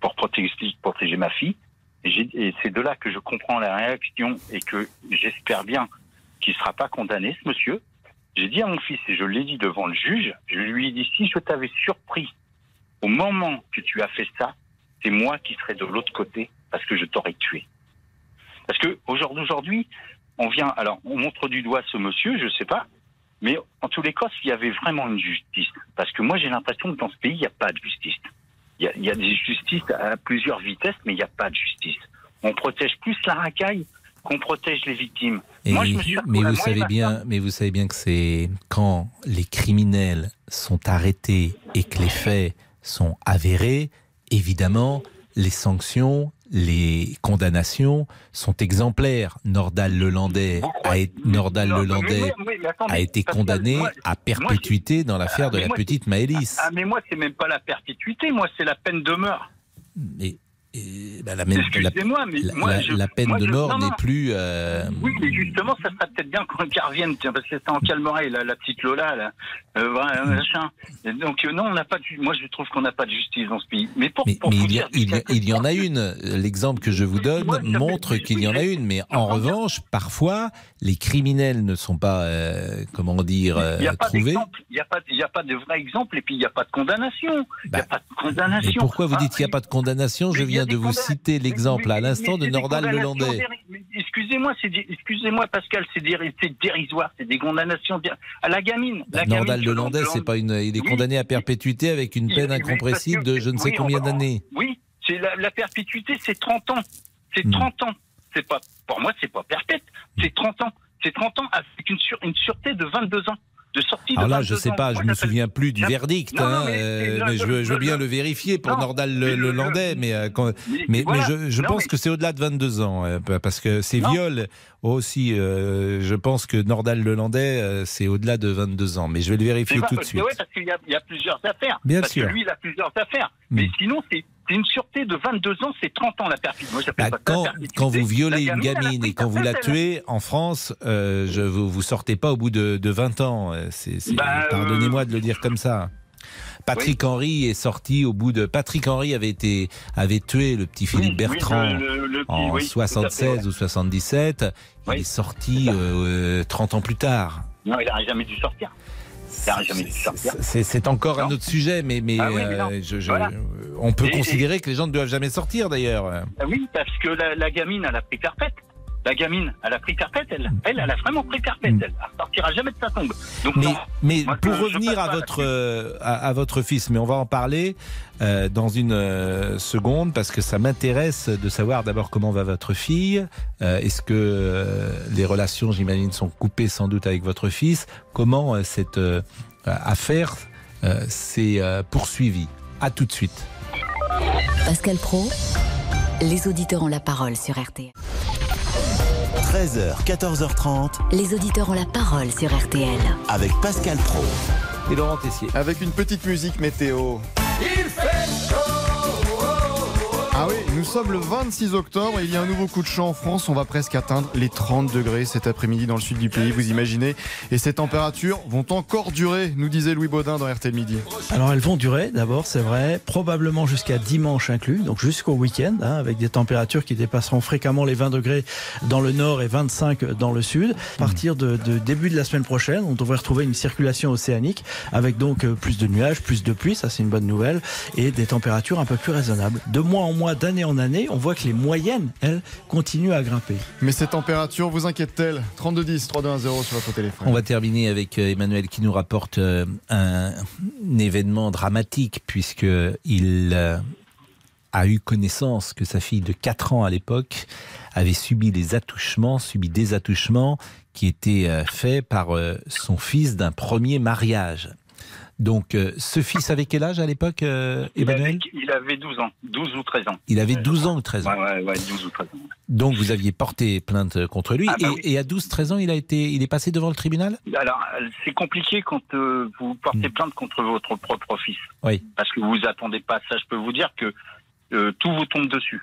Speaker 16: pour protéger, ma fille, et, c'est de là que je comprends la réaction et que j'espère bien qu'il ne sera pas condamné, ce monsieur. J'ai dit à mon fils, et je l'ai dit devant le juge, je lui ai dit, si je t'avais surpris au moment que tu as fait ça, c'est moi qui serais de l'autre côté parce que je t'aurais tué. Parce que aujourd'hui, aujourd'hui, on vient, alors on montre du doigt ce monsieur, je sais pas, mais en tous les cas, s'il y avait vraiment une justice, parce que moi j'ai l'impression que dans ce pays, il n'y a pas de justice. Il y a, il y a des justices à plusieurs vitesses, mais il n'y a pas de justice. On protège plus la racaille qu'on protège les victimes.
Speaker 3: Et-
Speaker 16: moi, je me suis
Speaker 3: mais
Speaker 16: moi
Speaker 3: vous
Speaker 16: et
Speaker 3: savez
Speaker 16: ma
Speaker 3: bien,
Speaker 16: femme-
Speaker 3: mais vous savez bien que c'est quand les criminels sont arrêtés et que les faits sont avérés, évidemment, les sanctions, les condamnations sont exemplaires. Nordal Lelandais a, été- Nordal
Speaker 16: Non, mais
Speaker 3: Lelandais
Speaker 16: oui, oui, mais attendez,
Speaker 3: a été
Speaker 16: parce que
Speaker 3: condamné
Speaker 16: moi-
Speaker 3: à perpétuité dans l'affaire de
Speaker 16: mais
Speaker 3: la
Speaker 16: moi,
Speaker 3: petite Maëlys.
Speaker 16: Ah, mais moi, c'est même pas la perpétuité, moi, c'est la peine de mort.
Speaker 3: Et, bah, la, la-
Speaker 16: Excusez-moi, mais
Speaker 3: la-
Speaker 16: moi,
Speaker 3: la-
Speaker 16: je-
Speaker 3: la peine
Speaker 16: moi,
Speaker 3: de mort n'est plus. euh,
Speaker 16: Oui, mais justement, ça serait peut-être bien qu'on revienne, tiens, parce que c'est en Calmeray, la, la petite Lola, là, euh, voilà, machin. Et donc, euh, non, on n'a pas de, moi, je trouve qu'on n'a pas de justice dans ce pays. Mais pour,
Speaker 3: Mais,
Speaker 16: pour
Speaker 3: mais il, y a-
Speaker 16: dire-
Speaker 3: il y a- il y en a une. L'exemple que je vous donne montre qu'il y en a une. Mais en revanche, parfois, les criminels ne sont pas, euh, comment dire,
Speaker 16: il n'y a pas
Speaker 3: trouvés.
Speaker 16: il n'y a pas, y a pas de vrai exemple, et puis il n'y a pas de condamnation. Il n'y a pas de
Speaker 3: Mais
Speaker 16: condamnation.
Speaker 3: pourquoi vous
Speaker 16: Ah,
Speaker 3: dites qu'il n'y a pas de condamnation? Je
Speaker 16: y
Speaker 3: viens de vous citer l'exemple à l'instant de Nordal Lelandais.
Speaker 16: Excusez-moi, excusez-moi Pascal, c'est déri- c'est dérisoire, c'est des condamnations à la gamine.
Speaker 3: Bah,
Speaker 16: la gamine
Speaker 3: Nordal Lelandais, c'est pas une. Il est
Speaker 16: Oui.
Speaker 3: condamné à perpétuité avec une peine incompressible de je ne sais
Speaker 16: oui,
Speaker 3: combien d'années.
Speaker 16: Oui, c'est la, la perpétuité, c'est 30 ans. C'est
Speaker 3: Hmm.
Speaker 16: 30 ans. C'est pas, pour moi, c'est pas perpète. C'est 30 ans. C'est 30 ans avec une, sur- une sûreté de 22 ans. De sortie
Speaker 3: Alors
Speaker 16: de
Speaker 3: là,
Speaker 16: 22
Speaker 3: je sais
Speaker 16: ans.
Speaker 3: pas, je
Speaker 16: Moi,
Speaker 3: me souviens plus du
Speaker 16: Non,
Speaker 3: verdict,
Speaker 16: non,
Speaker 3: hein,
Speaker 16: mais
Speaker 3: euh, mais je veux, je veux bien
Speaker 16: le-
Speaker 3: le vérifier pour
Speaker 16: Non,
Speaker 3: Nordal le,
Speaker 16: le-
Speaker 3: Lelandais, mais, euh, quand-
Speaker 16: Mais-
Speaker 3: mais, je, je pense que c'est au-delà de 22 ans, euh, parce que ces viols aussi, euh, je pense que Nordal Lelandais, euh, c'est au-delà de 22 ans, mais je vais le vérifier tout de
Speaker 16: parce que
Speaker 3: suite.
Speaker 16: ouais, parce qu'il y, y a plusieurs affaires.
Speaker 3: Bien
Speaker 16: parce
Speaker 3: sûr.
Speaker 16: que lui, il a plusieurs affaires. Mais sinon, c'est c'est une sûreté de 22 ans, c'est 30 ans la perpétuité. Moi,
Speaker 3: Bah,
Speaker 16: pas
Speaker 3: quand,
Speaker 16: perpétuité.
Speaker 3: quand vous violez
Speaker 16: La
Speaker 3: une gamine et quand vous la tuez, en France, euh, je, vous, vous sortez pas au bout de, de 20 ans. Euh,
Speaker 16: Bah,
Speaker 3: Pardonnez-moi de le dire comme ça. Patrick Henry est sorti au bout de. Patrick Henry avait été avait tué le petit Philippe
Speaker 16: oui,
Speaker 3: Bertrand
Speaker 16: le- le- le
Speaker 3: en
Speaker 16: oui, tout à fait,
Speaker 3: 76
Speaker 16: ouais.
Speaker 3: ou 77. Il est sorti euh, 30 ans plus tard.
Speaker 16: Non, il n'aurait jamais dû sortir.
Speaker 3: C'est encore un autre sujet, mais, mais
Speaker 16: Ah oui, mais non.
Speaker 3: euh, je- je-
Speaker 16: Voilà.
Speaker 3: on peut
Speaker 16: Et-
Speaker 3: considérer que les gens ne doivent jamais sortir d'ailleurs.
Speaker 16: Ah Oui, parce que la, la gamine, elle a pris perpète. La gamine, elle a pris perpète, elle. Elle, elle a vraiment pris perpète, elle. Elle sortira jamais de sa tombe. Donc,
Speaker 3: Mais,
Speaker 16: non.
Speaker 3: mais
Speaker 16: Moi,
Speaker 3: pour
Speaker 16: je-
Speaker 3: revenir à votre, euh, à, à votre fils, mais on va en parler euh, dans une euh, seconde parce que ça m'intéresse de savoir d'abord comment va votre fille. Euh, Est-ce que euh, les relations, j'imagine, sont coupées sans doute avec votre fils? Comment euh, cette euh, affaire euh, s'est euh, poursuivie? À tout de suite.
Speaker 2: Pascal Pro, les auditeurs ont la parole sur RTL.
Speaker 1: 13h, 14h30
Speaker 2: Les auditeurs ont la parole sur RTL.
Speaker 1: avec Pascal Pro.
Speaker 3: Et Laurent Tessier.
Speaker 10: Avec une petite musique météo. Nous sommes le 26 octobre et il y a un nouveau coup de chaud en France. On va presque atteindre les 30 degrés cet après-midi dans le sud du pays, vous imaginez. Et ces températures vont encore durer, nous disait Louis Baudin dans RTL Midi.
Speaker 6: Alors elles vont durer d'abord, c'est vrai, probablement jusqu'à dimanche inclus, donc jusqu'au week-end, hein, avec des températures qui dépasseront fréquemment les 20 degrés dans le nord et 25 dans le sud. À partir de, de début de la semaine prochaine, on devrait retrouver une circulation océanique avec donc euh, plus de nuages, plus de pluie, ça c'est une bonne nouvelle, et des températures un peu plus raisonnables. De mois en mois, d'année en année, on voit que les moyennes, elles, continuent à grimper.
Speaker 10: Mais ces températures vous inquiètent-elles 3210 3210 sur votre téléphone.
Speaker 3: On va terminer avec euh, Emmanuel qui nous rapporte euh, un, un événement dramatique puisque il euh, a eu connaissance que sa fille de 4 ans à l'époque avait subi des attouchements, subi des attouchements qui étaient faits par son fils d'un premier mariage. Donc, euh, ce fils avait quel âge à l'époque, euh,
Speaker 16: il, avait,
Speaker 3: Emmanuel
Speaker 16: il avait 12 ans, 12 ou 13 ans.
Speaker 3: Il avait 12 ans ou 13 ans.
Speaker 16: Ouais, ouais, ouais, 12 ou 13 ans.
Speaker 3: Donc, vous aviez porté plainte contre lui.
Speaker 16: Ah bah
Speaker 3: et,
Speaker 16: oui.
Speaker 3: et à 12-13 ans, il, a été, il est passé devant le tribunal?
Speaker 16: Alors, euh, c'est compliqué quand euh, vous portez plainte contre votre propre fils.
Speaker 3: Oui.
Speaker 16: Parce que vous attendez pas ça. Je peux vous dire que euh, tout vous tombe dessus.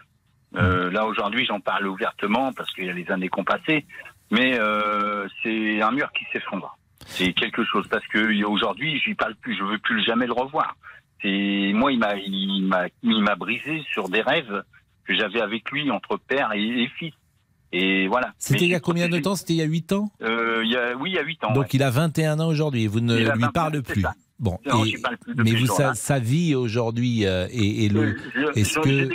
Speaker 16: Euh, là aujourd'hui, j'en parle ouvertement parce qu'il y a les années qu'on passé, mais euh, c'est un mur qui s'effondre. C'est quelque chose parce que aujourd'hui, je parle plus, je veux plus jamais le revoir. C'est moi, il m'a, il m'a, il m'a brisé sur des rêves que j'avais avec lui entre père et, et fils. Et voilà.
Speaker 3: C'était il y a combien de temps? C'était il y a 8 ans?
Speaker 16: Euh, il y a, Oui, il y a 8 ans.
Speaker 3: Donc
Speaker 16: ouais.
Speaker 3: il a 21 ans aujourd'hui vous ne lui
Speaker 16: 21,
Speaker 3: parlez plus.
Speaker 16: ça.
Speaker 3: Bon,
Speaker 16: Non,
Speaker 3: et-
Speaker 16: j'y parle plus
Speaker 3: mais vous, sa, sa vie aujourd'hui euh, et, et le. Est-ce que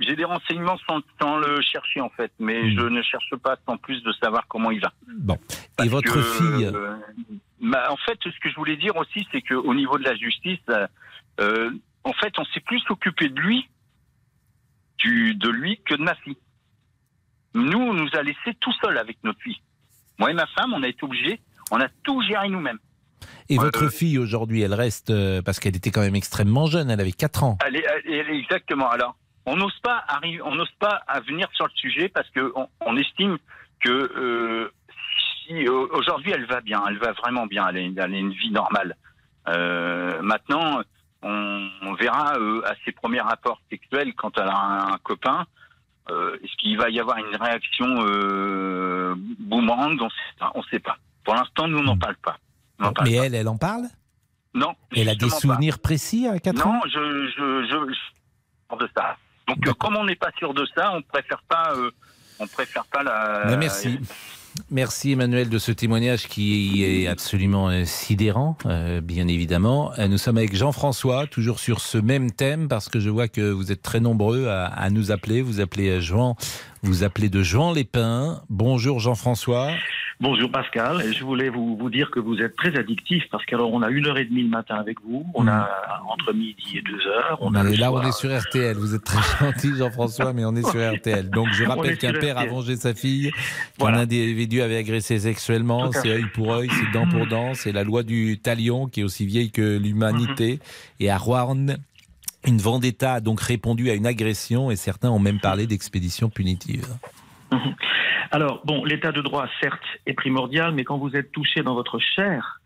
Speaker 16: J'ai des, renseignements sans, sans le chercher en fait, mais
Speaker 3: Hmm.
Speaker 16: je ne cherche pas sans plus de savoir comment il va.
Speaker 3: bon
Speaker 16: Parce
Speaker 3: et votre
Speaker 16: que,
Speaker 3: fille
Speaker 16: euh, bah, En fait, ce que je voulais dire aussi, c'est qu'au niveau de la justice, euh, euh, en fait, on s'est plus occupé de lui, du, de lui que de ma fille. Nous, on nous a laissé tout seul avec notre fille. Moi et ma femme, on a été obligés, on a tout géré nous-mêmes.
Speaker 3: et votre fille aujourd'hui, elle reste parce qu'elle était quand même extrêmement jeune. Elle avait 4 ans.
Speaker 16: Elle est, elle est- exactement. Alors, on n'ose pas arriver, on n'ose pas à venir sur le sujet parce que on, estime que euh, si aujourd'hui elle va bien, elle va vraiment bien, elle a, une- elle a une vie normale. Euh, maintenant, on, on verra euh, à ses premiers rapports sexuels quand elle a un, un copain. Est-ce qu'il va y avoir une réaction boomerang On. On sait pas. Pour l'instant, nous on n'en parle pas. On n'en parle
Speaker 3: Mais
Speaker 16: pas.
Speaker 3: elle, elle en parle?
Speaker 16: Non.
Speaker 3: Elle a des
Speaker 16: pas.
Speaker 3: souvenirs précis à 4
Speaker 16: non,
Speaker 3: ans?
Speaker 16: je, je, je, je de ça. Donc, euh, comme on n'est pas sûr de ça, on préfère pas, euh, on préfère pas la.
Speaker 3: Ben, merci. Merci Emmanuel de ce témoignage qui est absolument sidérant, euh, bien évidemment. Nous sommes avec Jean-François, toujours sur ce même thème, parce que je vois que vous êtes très nombreux à, à nous appeler. Vous appelez Jean, vous appelez de Jean Lépin. Bonjour Jean-François.
Speaker 17: Bonjour Pascal, je voulais vous, vous dire que vous êtes très addictif parce qu'alors on a une heure et demie le matin avec vous, on a entre midi et deux heures, on a
Speaker 3: là,
Speaker 17: soir-
Speaker 3: on est sur RTL. Vous êtes très gentil, Jean-François, mais on est sur RTL. Donc, je rappelle qu'un père a vengé sa fille, qu'un individu avait agressé sexuellement. C'est œil pour œil, c'est dent pour dent. C'est la loi du talion qui est aussi vieille que l'humanité.
Speaker 17: Mhm.
Speaker 3: Et à Rouen, une vendetta a donc répondu à une agression et certains ont même parlé d'expédition punitive.
Speaker 17: Alors, bon, l'état de droit, certes, est primordial, mais quand vous êtes touché dans votre chair,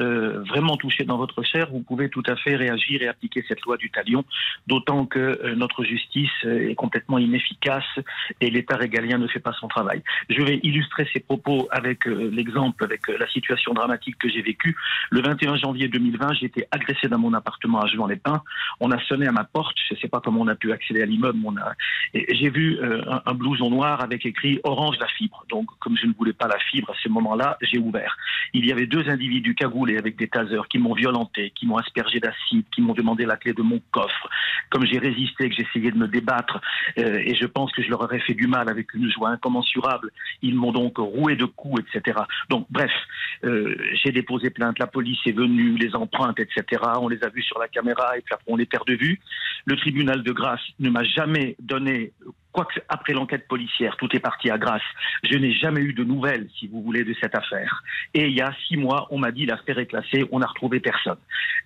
Speaker 17: euh, vraiment touché dans votre chair, vous pouvez tout à fait réagir et appliquer cette loi du talion, d'autant que euh, notre justice euh, est complètement inefficace et l'État régalien ne fait pas son travail. Je vais illustrer ces propos avec l'exemple, avec la situation dramatique que j'ai vécue. Le 21 janvier 2020, j'ai été agressé dans mon appartement à Juan-les-Pins. On a sonné à ma porte, je ne sais pas comment on a pu accéder à l'immeuble, a... j'ai vu un, un blouson noir avec écrit Orange la fibre. Donc, comme je ne voulais pas la fibre à ce moment-là, j'ai ouvert. Il y avait deux individus cagoulés avec des tasers qui m'ont violenté, qui m'ont aspergé d'acide, qui m'ont demandé la clé de mon coffre. Comme j'ai résisté, que j'essayais de me débattre, euh, et je pense que je leur aurais fait du mal avec une joie incommensurable, ils m'ont donc roué de coups, etc. Donc, bref, euh, j'ai déposé plainte, la police est venue, les empreintes, etc. On les a vus sur la caméra, et puis après on les perd de vue. Le tribunal de grâce ne m'a jamais donné Quoique après l'enquête policière, tout est parti à grâce. Je n'ai jamais eu de nouvelles, si vous voulez, de cette affaire. Et il y a six mois, on m'a dit l'affaire est classée, on n'a retrouvé personne.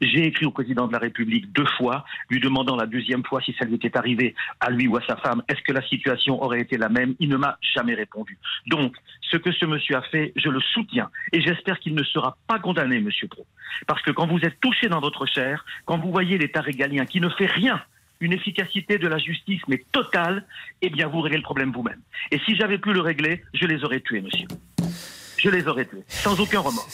Speaker 17: J'ai écrit au président de la République deux fois, lui demandant la deuxième fois si ça lui était arrivé à lui ou à sa femme, est-ce que la situation aurait été la même? Il ne m'a jamais répondu. Donc, ce que ce monsieur a fait, je le soutiens et j'espère qu'il ne sera pas condamné, monsieur Pro. Parce que quand vous êtes touché dans votre chair, quand vous voyez l'État régalien qui ne fait rien une efficacité de la justice, mais totale, eh bien, vous réglez le problème vous-même. Et si j'avais pu le régler, je les aurais tués, monsieur. Je les aurais tués, sans aucun remords.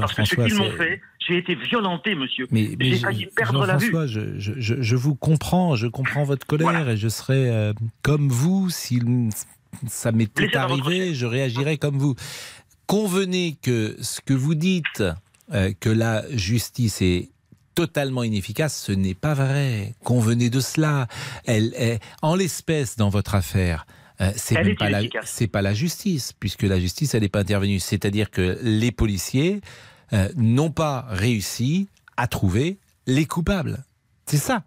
Speaker 17: Parce que ce qu'ils m'ont fait, j'ai été violenté, monsieur.
Speaker 3: Mais, mais
Speaker 17: j'ai
Speaker 3: je-
Speaker 17: failli perdre la vue.
Speaker 3: Je, je- vous comprends, je comprends votre colère et je serais euh, comme vous si ça m'était arrivé, je réagirais comme vous. Convenez que ce que vous dites, euh, que la justice est totalement inefficace, ce n'est pas vrai. Convenez de cela. Elle est, en l'espèce, dans votre affaire, euh, c'est pas la, c'est pas la justice, puisque la justice, elle n'est pas intervenue. C'est-à-dire que les policiers euh, n'ont pas réussi à trouver les coupables. C'est ça.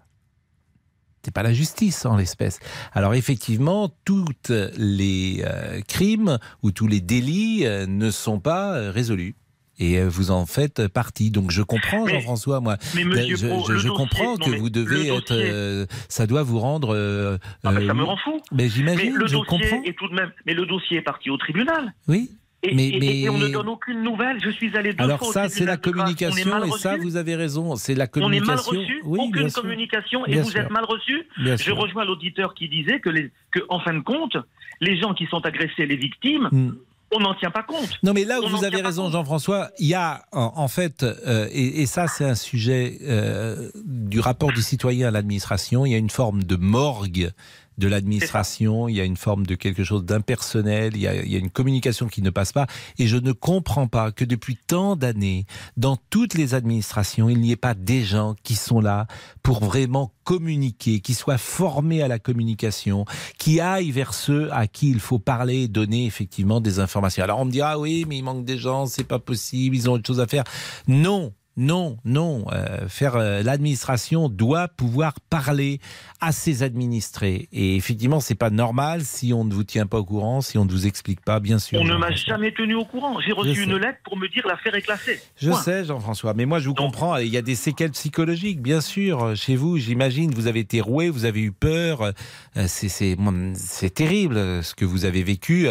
Speaker 3: C'est pas la justice en l'espèce. Alors effectivement, toutes les euh, crimes ou tous les délits euh, ne sont pas euh, résolus. Et euh, vous en faites partie. Donc je comprends, Jean-François, moi.
Speaker 17: mais monsieur
Speaker 3: je,
Speaker 17: Pro,
Speaker 3: je- je
Speaker 17: dossier-
Speaker 3: comprends que vous devez être. euh, ça doit vous rendre. euh,
Speaker 17: Ah ben, ça me rend fou.
Speaker 3: Mais
Speaker 17: Mais
Speaker 3: j'imagine,
Speaker 17: le
Speaker 3: je
Speaker 17: dossier
Speaker 3: comprends.
Speaker 17: est tout de même. Mais le dossier est parti au tribunal.
Speaker 3: Oui.
Speaker 17: Et,
Speaker 3: Mais-
Speaker 17: et-
Speaker 3: mais-
Speaker 17: et on ne donne aucune nouvelle. Je suis allé deux
Speaker 3: Alors
Speaker 17: fois
Speaker 3: ça, c'est la communication,
Speaker 17: mal
Speaker 3: et ça, vous avez raison, c'est la
Speaker 17: On est mal
Speaker 3: communication.
Speaker 17: reçu,
Speaker 3: Oui,
Speaker 17: aucune communication, et
Speaker 3: Bien
Speaker 17: vous
Speaker 3: sûr.
Speaker 17: êtes mal reçu.
Speaker 3: Bien
Speaker 17: Je
Speaker 3: sûr.
Speaker 17: rejoins l'auditeur qui disait que, les, que, en fin de compte, les gens qui sont agressés, les victimes,
Speaker 3: Hmm.
Speaker 17: On n'en tient pas compte.
Speaker 3: Non, mais là où
Speaker 17: On
Speaker 3: vous avez raison. Jean-François, il y a en, en fait, euh, et, et ça c'est un sujet euh, du rapport du citoyen à l'administration, il y a une forme de morgue de l'administration, il y a une forme de quelque chose d'impersonnel, il, y a- il y a une communication qui ne passe pas, et je ne comprends pas que depuis tant d'années, dans toutes les administrations, il n'y ait pas des gens qui sont là pour vraiment communiquer, qui soient formés à la communication, qui aillent vers ceux à qui il faut parler et donner effectivement des informations. Alors on me dira, ah oui, mais il manque des gens, c'est pas possible, ils ont autre chose à faire. Non, non, non. Euh, faire euh, l'administration doit pouvoir parler à ses administrés. Et effectivement, c'est pas normal si on ne vous tient pas au courant, si on ne vous explique pas, bien sûr.
Speaker 17: On ne m'a jamais tenu au courant. J'ai reçu une lettre pour me dire l'affaire est classée.
Speaker 3: Je
Speaker 17: Point.
Speaker 3: sais, Jean-François, mais moi je vous comprends. Il y a des séquelles psychologiques, bien sûr, chez vous. J'imagine, vous avez été roué, vous avez eu peur. Euh, C'est, terrible euh, ce que vous avez vécu.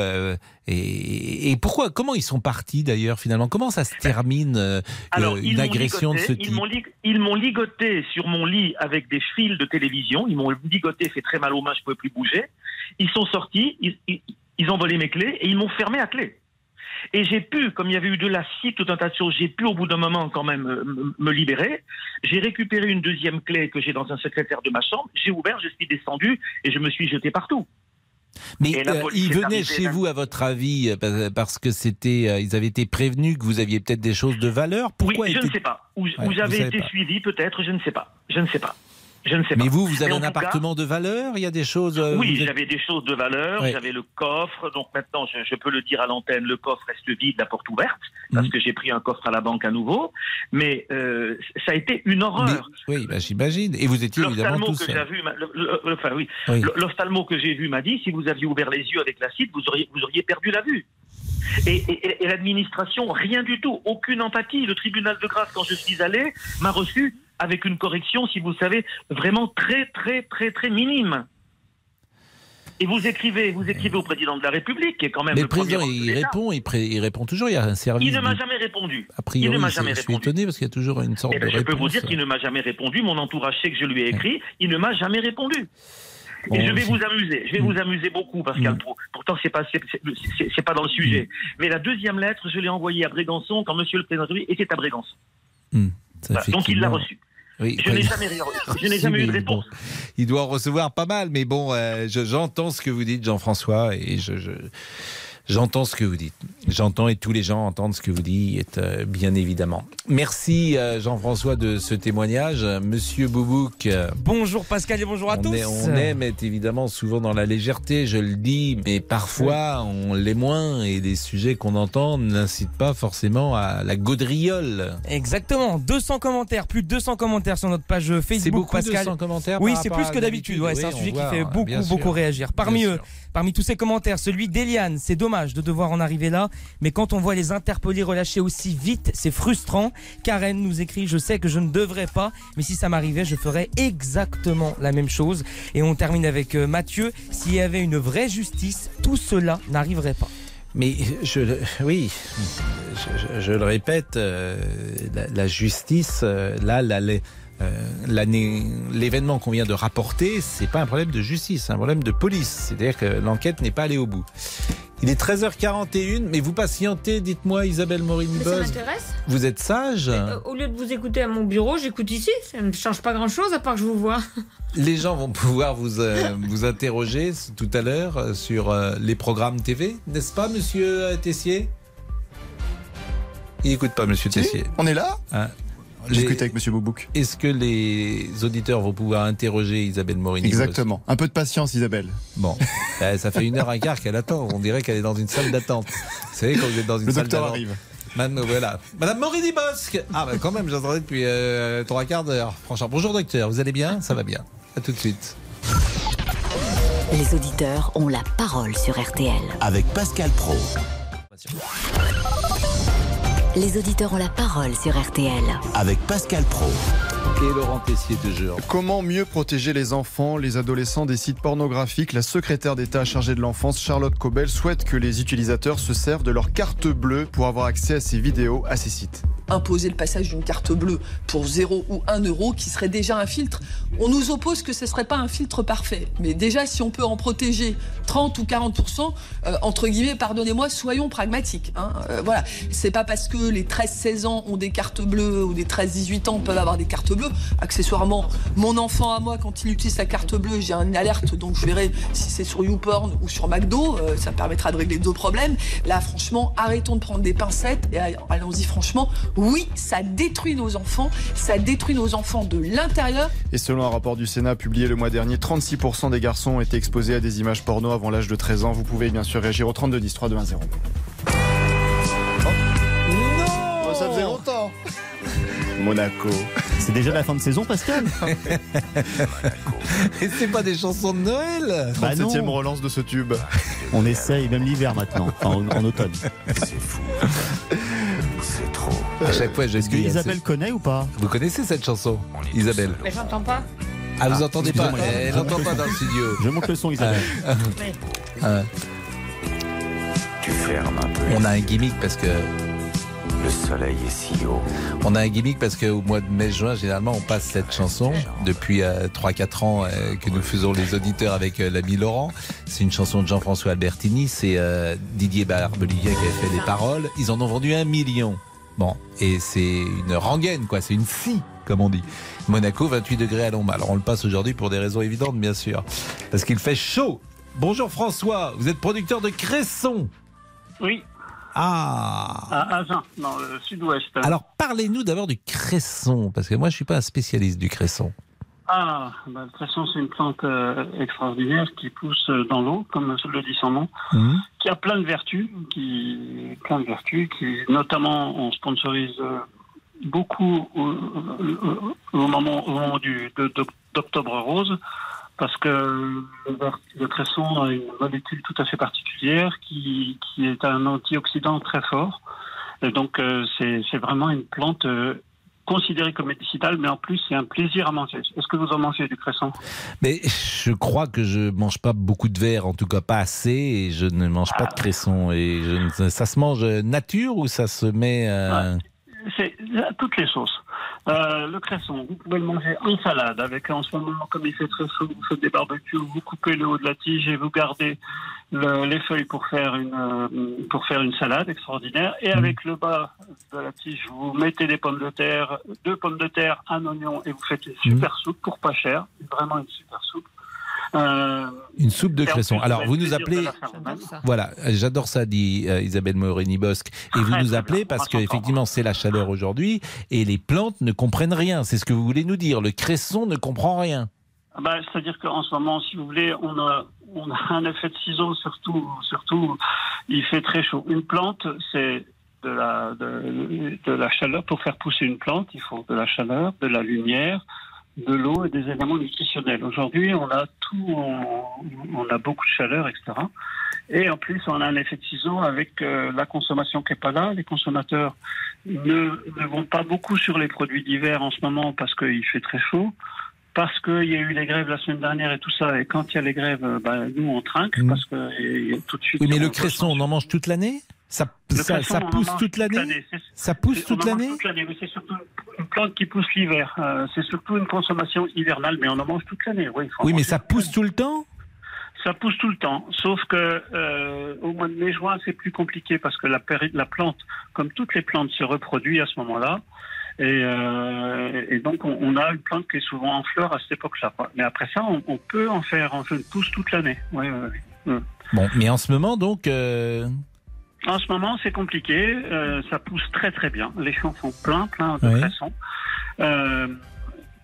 Speaker 3: Et, et pourquoi Comment ils sont partis d'ailleurs finalement? Comment ça se termine euh,
Speaker 17: Alors,
Speaker 3: euh, une agression de ce type?
Speaker 17: Ils m'ont ligoté sur mon lit avec des fils de télévision. Ils m'ont ligoté, fait très mal aux mains, je ne pouvais plus bouger. Ils sont sortis, ils, ils- ils ont volé mes clés et ils m'ont fermé à clé. Et j'ai pu, comme il y avait eu de l'acide, tout un tas de choses, j'ai pu au bout d'un moment quand même euh, me- me libérer. J'ai récupéré une deuxième clé que j'ai dans un secrétaire de ma chambre. J'ai ouvert, je suis descendu et je me suis jeté partout.
Speaker 3: Mais euh, ils venaient chez
Speaker 17: là.
Speaker 3: vous, à votre avis, euh, pa- parce que c'était, euh, ils avaient été prévenus que vous aviez peut-être des choses de valeur? Pourquoi
Speaker 17: oui, je ne sais pas.
Speaker 3: Ouais, vous savez
Speaker 17: été
Speaker 3: pas.
Speaker 17: suivi, peut-être, je ne sais pas. Je ne sais pas. Je ne sais pas.
Speaker 3: Mais vous, vous avez un
Speaker 17: cas-
Speaker 3: appartement de valeur Il y a des choses. euh,
Speaker 17: Oui,
Speaker 3: êtes-
Speaker 17: j'avais des choses de valeur, j'avais le coffre, donc maintenant je, je peux le dire à l'antenne, le coffre reste vide, la porte ouverte, parce
Speaker 3: Mhm.
Speaker 17: que j'ai pris un coffre à la banque à nouveau, mais euh, ça a été une horreur.
Speaker 3: Oui, bah, j'imagine. Et vous étiez évidemment tout
Speaker 17: que j'ai
Speaker 3: seul.
Speaker 17: enfin oui,
Speaker 3: Oui.
Speaker 17: L'ophtalmo que j'ai vu m'a dit si vous aviez ouvert les yeux avec l'acide, vous auriez, vous auriez perdu la vue. Et, et- et l'administration, rien du tout, aucune empathie. Le tribunal de grâce, quand je suis allé, m'a reçu avec une correction, si vous savez, vraiment très, très, très, très minime. Et vous écrivez, vous écrivez au président de la République, qui est quand même
Speaker 3: Mais
Speaker 17: le
Speaker 3: président, il répond, il, pré- il répond toujours. Il y a un service.
Speaker 17: Il ne m'a jamais répondu.
Speaker 3: A priori,
Speaker 17: il ne m'a jamais
Speaker 3: je suis
Speaker 17: répondu.
Speaker 3: étonné parce qu'il y a toujours une sorte
Speaker 17: Eh ben,
Speaker 3: de
Speaker 17: je peux
Speaker 3: réponse.
Speaker 17: vous dire qu'il ne m'a jamais répondu. Mon entourage sait que je lui ai écrit. Il ne m'a jamais répondu.
Speaker 3: Bon,
Speaker 17: Et je vais vous amuser. Je vais vous amuser beaucoup, Pascal
Speaker 3: Mm.
Speaker 17: Pro. Pourtant, c'est pas, c'est, pas dans le sujet. Mais la deuxième lettre, je l'ai envoyée à Brégançon quand Monsieur le Président de la République était à Brégançon. Voilà. Donc il l'a
Speaker 3: effectivement. Oui,
Speaker 17: Je n'ai jamais. Je
Speaker 3: Si,
Speaker 17: jamais eu de réponse.
Speaker 3: bon, il doit en recevoir pas mal, mais bon, euh, je- j'entends ce que vous dites, Jean-François, et je, je- j'entends ce que vous dites. J'entends et tous les gens entendent ce que vous dites, euh, bien évidemment. Merci euh, Jean-François de ce témoignage, Monsieur Boubouk. euh,
Speaker 18: Bonjour Pascal et bonjour à
Speaker 3: on,
Speaker 18: tous.
Speaker 3: est- on aime être évidemment souvent dans la légèreté, je le dis, mais parfois on l'est moins et les sujets qu'on entend n'incitent pas forcément à la gaudriole.
Speaker 18: Exactement, 200 commentaires, plus de 200 commentaires sur notre page Facebook.
Speaker 3: C'est beaucoup,
Speaker 18: Pascal.
Speaker 3: 200 commentaires
Speaker 18: Oui, c'est plus que d'habitude. Ouais, c'est un sujet qui fait beaucoup, beaucoup réagir. Parmi
Speaker 3: Bien
Speaker 18: eux,
Speaker 3: sûr.
Speaker 18: Parmi tous ces commentaires, celui d'Eliane. C'est dommage de devoir en arriver là, mais quand on voit les interpellés relâchés aussi vite, c'est frustrant. Karen nous écrit Je sais que je ne devrais pas, mais si ça m'arrivait, je ferais exactement la même chose. Et on termine avec euh, Mathieu S'il y avait une vraie justice, tout cela n'arriverait pas.
Speaker 3: Mais je, oui, je, le répète, euh, la, la justice, euh, là, la- euh, l'année- l'événement qu'on vient de rapporter, c'est pas un problème de justice, c'est un problème de police. C'est-à-dire que l'enquête n'est pas allée au bout. Il est 13h41, mais vous patientez, dites-moi Isabelle
Speaker 9: Mais ça
Speaker 3: Morini-Boz.
Speaker 9: m'intéresse.
Speaker 3: Vous êtes sage
Speaker 9: Euh, au lieu de vous écouter à mon bureau, j'écoute ici. Ça ne change pas grand-chose à part que je vous vois.
Speaker 3: Les gens vont pouvoir vous, euh, vous interroger tout à l'heure euh, sur euh, les programmes TV, n'est-ce pas, monsieur euh, Tessier? Il n'écoute pas, monsieur Tessier.
Speaker 10: On est là
Speaker 3: Hein?
Speaker 10: Discuter avec monsieur Boubouk.
Speaker 3: Est-ce que les auditeurs vont pouvoir interroger Isabelle Morini
Speaker 10: Exactement. Un peu de patience, Isabelle.
Speaker 3: Bon, Euh, ça fait une heure et quart qu'elle attend. On dirait qu'elle est dans une salle d'attente. Vous savez, quand vous êtes dans une
Speaker 10: Le
Speaker 3: salle
Speaker 10: docteur
Speaker 3: d'attente.
Speaker 10: arrive.
Speaker 3: Madame, voilà. Madame Morini Bosque Ah, bah quand même, j'attendais depuis euh, trois quarts d'heure. Franchement, bonjour docteur, vous allez bien? Ça va bien. À tout de suite.
Speaker 2: Les auditeurs ont la parole sur RTL.
Speaker 1: Avec Pascal Pro.
Speaker 2: Les auditeurs ont la parole sur RTL.
Speaker 1: Avec Pascal Pro.
Speaker 3: Et Laurent Tessier toujours.
Speaker 10: Comment mieux protéger les enfants, les adolescents des sites pornographiques La secrétaire d'État chargée de l'enfance, Charlotte Cobel, souhaite que les utilisateurs se servent de leur carte bleue pour avoir accès à ces vidéos, à ces sites.
Speaker 19: Imposer le passage d'une carte bleue pour 0 ou 1 euro, qui serait déjà un filtre. On nous oppose que ce ne serait pas un filtre parfait. Mais déjà, si on peut en protéger 30 ou 40%, euh, entre guillemets, pardonnez-moi, soyons pragmatiques. Hein. Euh, voilà. C'est pas parce que les 13-16 ans ont des cartes bleues ou des 13-18 ans peuvent avoir des cartes bleues. Accessoirement, mon enfant à moi, quand il utilise sa carte bleue, j'ai une alerte, donc je verrai si c'est sur YouPorn ou sur McDo. Euh, ça permettra de régler deux problèmes. Là, franchement, arrêtons de prendre des pincettes et allons-y franchement. Oui, ça détruit nos enfants, ça détruit nos enfants de l'intérieur.
Speaker 10: Et selon un rapport du Sénat publié le mois dernier, 36% des garçons ont été exposés à des images porno avant l'âge de 13 ans. Vous pouvez bien sûr réagir au 32 10 3 2 1 0.
Speaker 3: Non
Speaker 10: Ça faisait longtemps.
Speaker 7: Monaco. C'est déjà la fin de saison, Pascal
Speaker 3: Et c'est pas des chansons de Noël
Speaker 7: Bah non.
Speaker 10: 37e relance de ce tube.
Speaker 7: On essaye, même l'hiver maintenant, enfin, en, en automne.
Speaker 1: C'est fou. C'est trop.
Speaker 3: À chaque fois, je
Speaker 7: Est-ce que
Speaker 3: dis,
Speaker 7: Isabelle connaît ou pas
Speaker 3: Vous connaissez cette chanson, Isabelle
Speaker 9: Mais j'entends pas.
Speaker 3: Ah, vous
Speaker 7: Ah,
Speaker 3: entendez pas
Speaker 7: excusez-moi,
Speaker 3: Elle
Speaker 7: je-
Speaker 3: n'entend pas dans le studio.
Speaker 7: Je monte le son, Isabelle.
Speaker 3: Ah. Ah.
Speaker 1: Tu fermes un peu.
Speaker 3: On a un gimmick parce que
Speaker 1: Le soleil est si haut.
Speaker 3: on a un gimmick parce qu'au mois de mai-juin, généralement, on passe cette chanson depuis euh, 3-4 ans euh, que nous faisons les auditeurs avec euh, l'ami Laurent. C'est une chanson de Jean-François Albertini. C'est euh, Didier Barbelivien qui a fait les paroles. Ils en ont vendu un million. Bon, et c'est une rengaine, quoi. C'est une scie, comme on dit. Monaco, 28 degrés à l'ombre. Alors on le passe aujourd'hui pour des raisons évidentes, bien sûr, parce qu'il fait chaud. Bonjour François, vous êtes producteur de Cresson.
Speaker 20: Oui,
Speaker 3: Ah.
Speaker 20: à Agen, dans le sud-ouest.
Speaker 3: Alors parlez-nous d'abord du cresson, parce que moi je suis pas un spécialiste du cresson.
Speaker 20: Ah, bah, le cresson, c'est une plante euh, extraordinaire qui pousse euh, dans l'eau, comme le dit son nom, qui a plein de vertus, qui plein de vertus, qui notamment on sponsorise euh, beaucoup au, au- au moment, au moment du, d'Octobre Rose, parce que le, cresson a une molécule tout à fait particulière qui, qui est un antioxydant très fort. Et donc euh, c'est, vraiment une plante euh, considérée comme médicinale, mais en plus c'est un plaisir à manger. Est-ce que vous en mangez du cresson
Speaker 3: Mais je crois que je mange pas beaucoup de verre, en tout cas pas assez, et je ne mange pas de cresson. Et je ne- ça se mange nature ou ça se met euh,
Speaker 20: C'est toutes les sauces. Euh, le cresson, vous pouvez le manger en salade. Avec en ce moment, comme il fait très chaud, vous faites des barbecues, vous coupez le haut de la tige et vous gardez le- les feuilles pour faire une euh, pour faire une salade extraordinaire. Et avec le bas de la tige, vous mettez des pommes de terre, deux pommes de terre, un oignon et vous faites une super soupe pour pas cher. Vraiment une super soupe. Euh,
Speaker 3: une soupe de cresson. Alors vous nous appelez. Voilà, j'adore ça, dit euh, Isabelle Morini-Bosque. Et vous nous appelez parce
Speaker 20: va
Speaker 3: que
Speaker 20: s'entendre.
Speaker 3: effectivement c'est la chaleur aujourd'hui et les plantes ne comprennent rien. C'est ce que vous voulez nous dire. Le cresson ne comprend rien.
Speaker 20: Ah bah, C'est-à-dire qu'en ce moment, si vous voulez, on a, on a un effet de ciseau, surtout, surtout, il fait très chaud. Une plante, c'est de la, de, de la chaleur. Pour faire pousser une plante, il faut de la chaleur, de la lumière, de l'eau et des éléments nutritionnels. Aujourd'hui, on a tout, on, a beaucoup de chaleur, etc. Et en plus, on a un effet de ciseau avec euh, la consommation qui n'est pas là. Les consommateurs ne, ne vont pas beaucoup sur les produits d'hiver en ce moment parce qu'il fait très chaud parce qu'il y a eu les grèves la semaine dernière et tout ça, et quand il y a les grèves, euh, bah, nous on trinque parce que et- et tout de suite.
Speaker 3: Oui, mais le cresson, on en mange toute l'année? Ça, ça, ça pousse toute l'année? Ça pousse toute l'année?
Speaker 20: mais c'est surtout une plante qui pousse l'hiver. Euh, c'est surtout une consommation hivernale, mais on en mange toute l'année. Oui,
Speaker 3: Oui, mais ça pousse tout le temps?
Speaker 20: Ça pousse tout le temps, sauf que euh, au mois de mai-juin, c'est plus compliqué parce que la, la plante, comme toutes les plantes, se reproduit à ce moment-là. Et, euh, et donc, on, on a une plante qui est souvent en fleur à cette époque-là. Mais après ça, on, on peut en faire en jeune pousse toute l'année. Oui. Mm.
Speaker 3: Bon, mais en ce moment, donc. euh,
Speaker 20: En ce moment, c'est compliqué. euh, ça pousse très très bien. Les champs sont pleins, pleins de. Euh,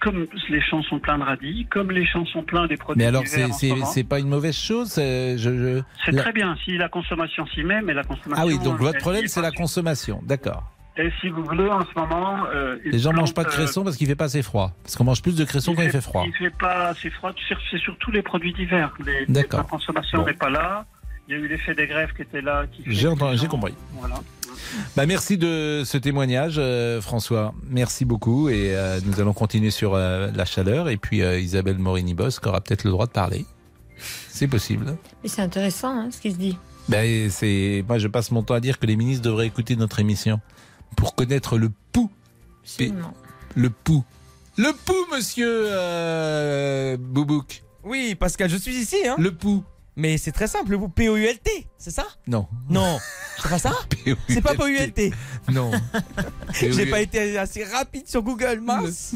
Speaker 20: comme les champs sont pleins de radis, comme les champs sont pleins des produits
Speaker 3: Mais alors, c'est
Speaker 20: ce
Speaker 3: pas une mauvaise chose c'est- je, je-
Speaker 20: C'est
Speaker 3: la-
Speaker 20: très bien si la consommation s'y met, mais la consommation.
Speaker 3: Ah oui, donc votre problème, c'est la consommation. D'accord.
Speaker 20: Et si vous voulez, en ce moment. euh,
Speaker 3: Les gens mangent
Speaker 20: plante,
Speaker 3: pas de
Speaker 20: euh,
Speaker 3: cresson parce qu'il fait pas assez froid. Parce qu'on mange plus de cresson quand il fait froid.
Speaker 20: Il fait pas assez froid. C'est surtout les produits d'hiver.
Speaker 3: D'accord.
Speaker 20: La consommation
Speaker 3: Bon.
Speaker 20: n'est pas là. Il y a eu l'effet des grèves qui était là.
Speaker 3: J'ai compris.
Speaker 20: Voilà.
Speaker 3: Bah, merci de ce témoignage, euh, François. Merci beaucoup. Et euh, nous allons continuer sur euh, la chaleur. Et puis euh, Isabelle Morini-Bosque aura peut-être le droit de parler. C'est possible.
Speaker 9: Mais c'est intéressant hein, ce qui se dit.
Speaker 3: Ben, c'est, moi, je passe mon temps à dire que les ministres devraient écouter notre émission pour connaître le pouls.
Speaker 9: Absolument.
Speaker 3: Le pouls. Le pouls, monsieur euh, Boubouk.
Speaker 18: Oui, Pascal, je suis ici. Hein.
Speaker 3: Le pouls.
Speaker 18: Mais c'est très simple, le pouls. P-O-U-L-T, c'est ça?
Speaker 3: Non.
Speaker 18: Non. C'est pas ça? C'est pas P-O-U-L-T.
Speaker 3: Non.
Speaker 18: J'ai pas été assez rapide sur Google, mince.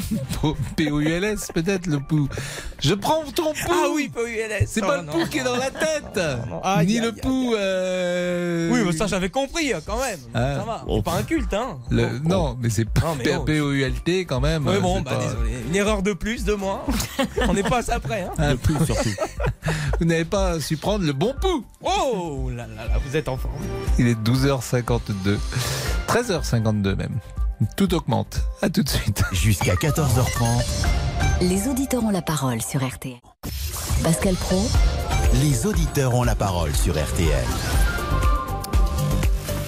Speaker 3: P-O-U-L-S, peut-être, le pouls. Je prends ton pouls.
Speaker 18: Ah oui, P-O-U-L-S.
Speaker 3: C'est
Speaker 18: Oh,
Speaker 3: pas le pouls qui est dans la tête. Ni le pouls. euh,
Speaker 18: Oui, mais ça j'avais compris hein, quand même.
Speaker 3: Ah.
Speaker 18: Ça va. C'est pas un culte, hein.
Speaker 3: le- Non, mais c'est
Speaker 18: oh.
Speaker 3: P-O-U-L-T quand même.
Speaker 18: Oui, bon, bah désolé. Une erreur de plus, de moins. On n'est pas assez près, hein.
Speaker 3: Un surtout. Vous n'avez pas su prendre le bon pouls.
Speaker 18: Oh là là là, vous êtes en forme.
Speaker 3: Il est 12h52. 13h52 même. Tout augmente. À tout de suite.
Speaker 1: Jusqu'à 14h30,
Speaker 2: Les auditeurs ont la parole sur RTL. Pascal Pro,
Speaker 1: les auditeurs ont la parole sur RTL.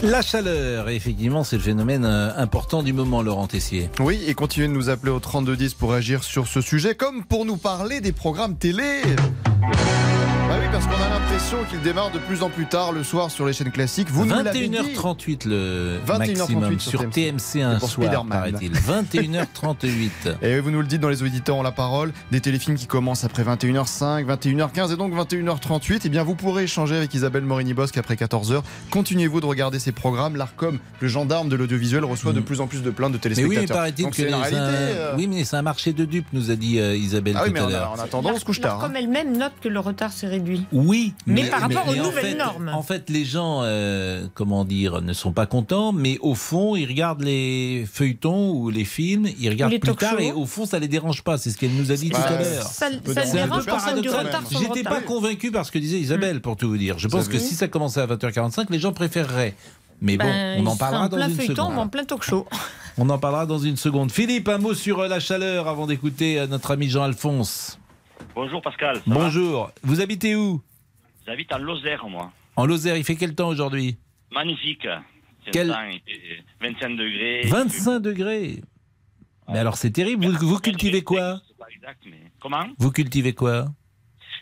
Speaker 3: La chaleur, effectivement, c'est le phénomène euh, important du moment, Laurent Tessier.
Speaker 10: Oui, et continuez de nous appeler au 3210 pour agir sur ce sujet, comme pour nous parler des programmes télé. Parce qu'on a l'impression qu'ils démarrent de plus en plus tard le soir sur les chaînes classiques. Vous nous l'avez dit.
Speaker 3: 21h38 le
Speaker 10: 21h38
Speaker 3: maximum
Speaker 10: sur
Speaker 3: sur
Speaker 10: TMC.
Speaker 3: Un soir,
Speaker 10: Spider-Man.
Speaker 3: paraît-il. 21h38.
Speaker 10: Et vous nous le dites dans les auditeurs ont la parole, des téléfilms qui commencent après 21h05, 21h15 et donc 21h38. Et bien vous pourrez échanger avec Isabelle Morini-Bosque après 14h. Continuez-vous de regarder ces programmes. L'ARCOM, le gendarme de l'audiovisuel, reçoit de plus en plus de plaintes de
Speaker 3: Mm. Mais oui,
Speaker 10: téléspectateurs.
Speaker 3: mais paraît-il que
Speaker 10: réalité.
Speaker 3: un...
Speaker 10: euh.
Speaker 3: Oui, mais c'est un marché de dupes, nous a dit euh, Isabelle
Speaker 10: Ah oui,
Speaker 3: tout
Speaker 10: mais
Speaker 3: à
Speaker 10: en,
Speaker 3: l'heure.
Speaker 10: en attendant, on se couche tard. hein.
Speaker 9: Comme elle-même note que le retard s'est réduit.
Speaker 3: Oui,
Speaker 9: Mais par rapport aux
Speaker 3: en
Speaker 9: nouvelles
Speaker 3: fait-
Speaker 9: normes.
Speaker 3: En fait, les gens, euh, comment dire, ne sont pas contents, mais au fond, ils regardent les feuilletons ou les films, ils regardent
Speaker 9: les
Speaker 3: plus tard et au fond, ça les dérange pas. C'est ce qu'elle nous a dit
Speaker 10: Bah,
Speaker 3: tout à l'heure.
Speaker 9: Ça, ça le
Speaker 3: C'est un peu
Speaker 9: dérange
Speaker 3: paradoxal. J'étais pas convaincu par ce que disait Isabelle, pour tout vous dire. Je pense que si ça commençait à 20h45, les gens préféreraient. Mais bon,
Speaker 9: Ben,
Speaker 3: on en parlera
Speaker 9: en
Speaker 3: dans
Speaker 9: plein
Speaker 3: une
Speaker 9: feuilleton,
Speaker 3: seconde.
Speaker 9: en plein talk show.
Speaker 3: On en parlera dans une seconde. Philippe, un mot sur euh, la chaleur avant d'écouter euh, notre ami Jean-Alphonse.
Speaker 21: Bonjour Pascal.
Speaker 3: Bonjour. Vous habitez où
Speaker 21: J'habite à Lozère, moi.
Speaker 3: En Lozère, il fait quel temps aujourd'hui
Speaker 21: Magnifique.
Speaker 3: Quel-
Speaker 21: le temps, il fait 25 degrés.
Speaker 3: 25 degrés. Mais alors c'est terrible. Vous, vous cultivez quoi
Speaker 21: C'est pas exact, mais comment
Speaker 3: Vous cultivez quoi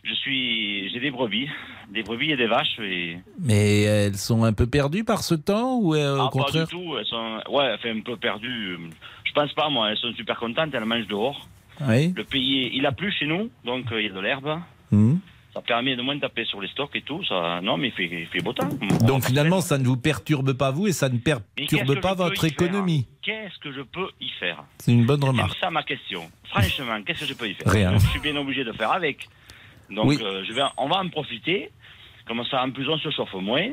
Speaker 21: Je suis, j'ai des brebis, des brebis et des vaches et
Speaker 3: Mais elles sont un peu perdues par ce temps ou euh, au
Speaker 21: ah, pas
Speaker 3: contraire
Speaker 21: du tout. Elles sont, ouais, elles sont un peu perdues. Je pense pas, moi. Elles sont super contentes. Elles mangent dehors.
Speaker 3: Oui.
Speaker 21: Le pays, il a plu chez nous, donc euh, il y a de l'herbe.
Speaker 3: Mhm.
Speaker 21: Ça permet de moins taper sur les stocks et tout. Ça, non, mais il fait, il fait beau temps.
Speaker 3: Donc finalement, ça ne vous perturbe pas vous et ça ne perturbe pas votre économie?
Speaker 21: Qu'est-ce que je peux y faire?
Speaker 3: C'est une bonne
Speaker 21: C'est
Speaker 3: remarque.
Speaker 21: ça ma question. Franchement, qu'est-ce que je peux y faire?
Speaker 3: Rien.
Speaker 21: Je suis bien obligé de faire avec. Donc,
Speaker 3: Oui.
Speaker 21: euh, je vais, on va en profiter. Comme ça, en plus, on se chauffe moins.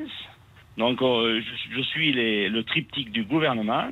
Speaker 21: Donc, euh, je, je suis les- le triptyque du gouvernement.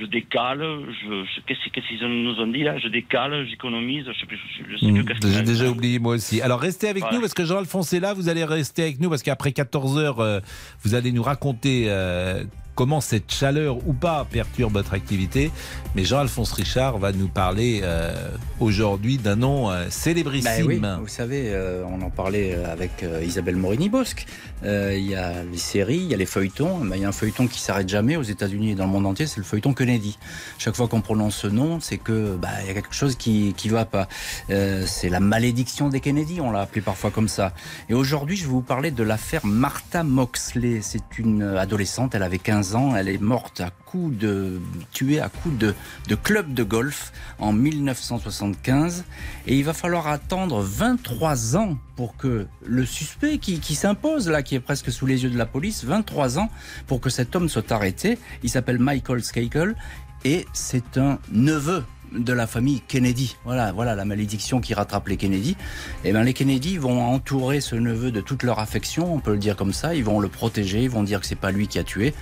Speaker 21: Je décale. Je, qu'est-ce qu'ils nous ont dit là? Je décale, j'économise. Je sais plus. Je, je sais plus qu'est-ce
Speaker 3: J'ai déjà oublié moi aussi. Alors restez avec
Speaker 21: Voilà.
Speaker 3: nous parce que Jean-Alphonse est là. Vous allez rester avec nous parce qu'après 14 heures, euh, vous allez nous raconter euh, comment cette chaleur ou pas perturbe votre activité. Mais Jean-Alphonse Richard va nous parler euh, aujourd'hui d'un nom euh,
Speaker 22: Bah
Speaker 3: célébrissime.
Speaker 22: oui, vous savez, euh, on en parlait euh, avec Isabelle Morini-Bosque. Il y a les séries, il y a les feuilletons. Bah, Il y a un feuilleton qui s'arrête jamais aux États-Unis et dans le monde entier, c'est le feuilleton Kennedy. Chaque fois qu'on prononce ce nom, c'est que bah, il y a quelque chose qui qui va pas. C'est la malédiction des Kennedy, on l'a appelé parfois comme ça. Et aujourd'hui, je vais vous parler de l'affaire Martha Moxley. C'est une adolescente, elle avait 15 elle est morte à coups de tuée à coups de de club de golf en 1975 et il va falloir attendre 23 ans pour que le suspect qui, qui s'impose là, qui est presque sous les yeux de la police, 23 ans pour que cet homme soit arrêté. Il s'appelle Michael Skakel et c'est un neveu de la famille Kennedy. Voilà, voilà la malédiction qui rattrape les Kennedy. Et ben les Kennedy vont entourer ce neveu de toute leur affection, on peut le dire comme ça. Ils vont le protéger, ils vont dire que c'est pas lui qui a tué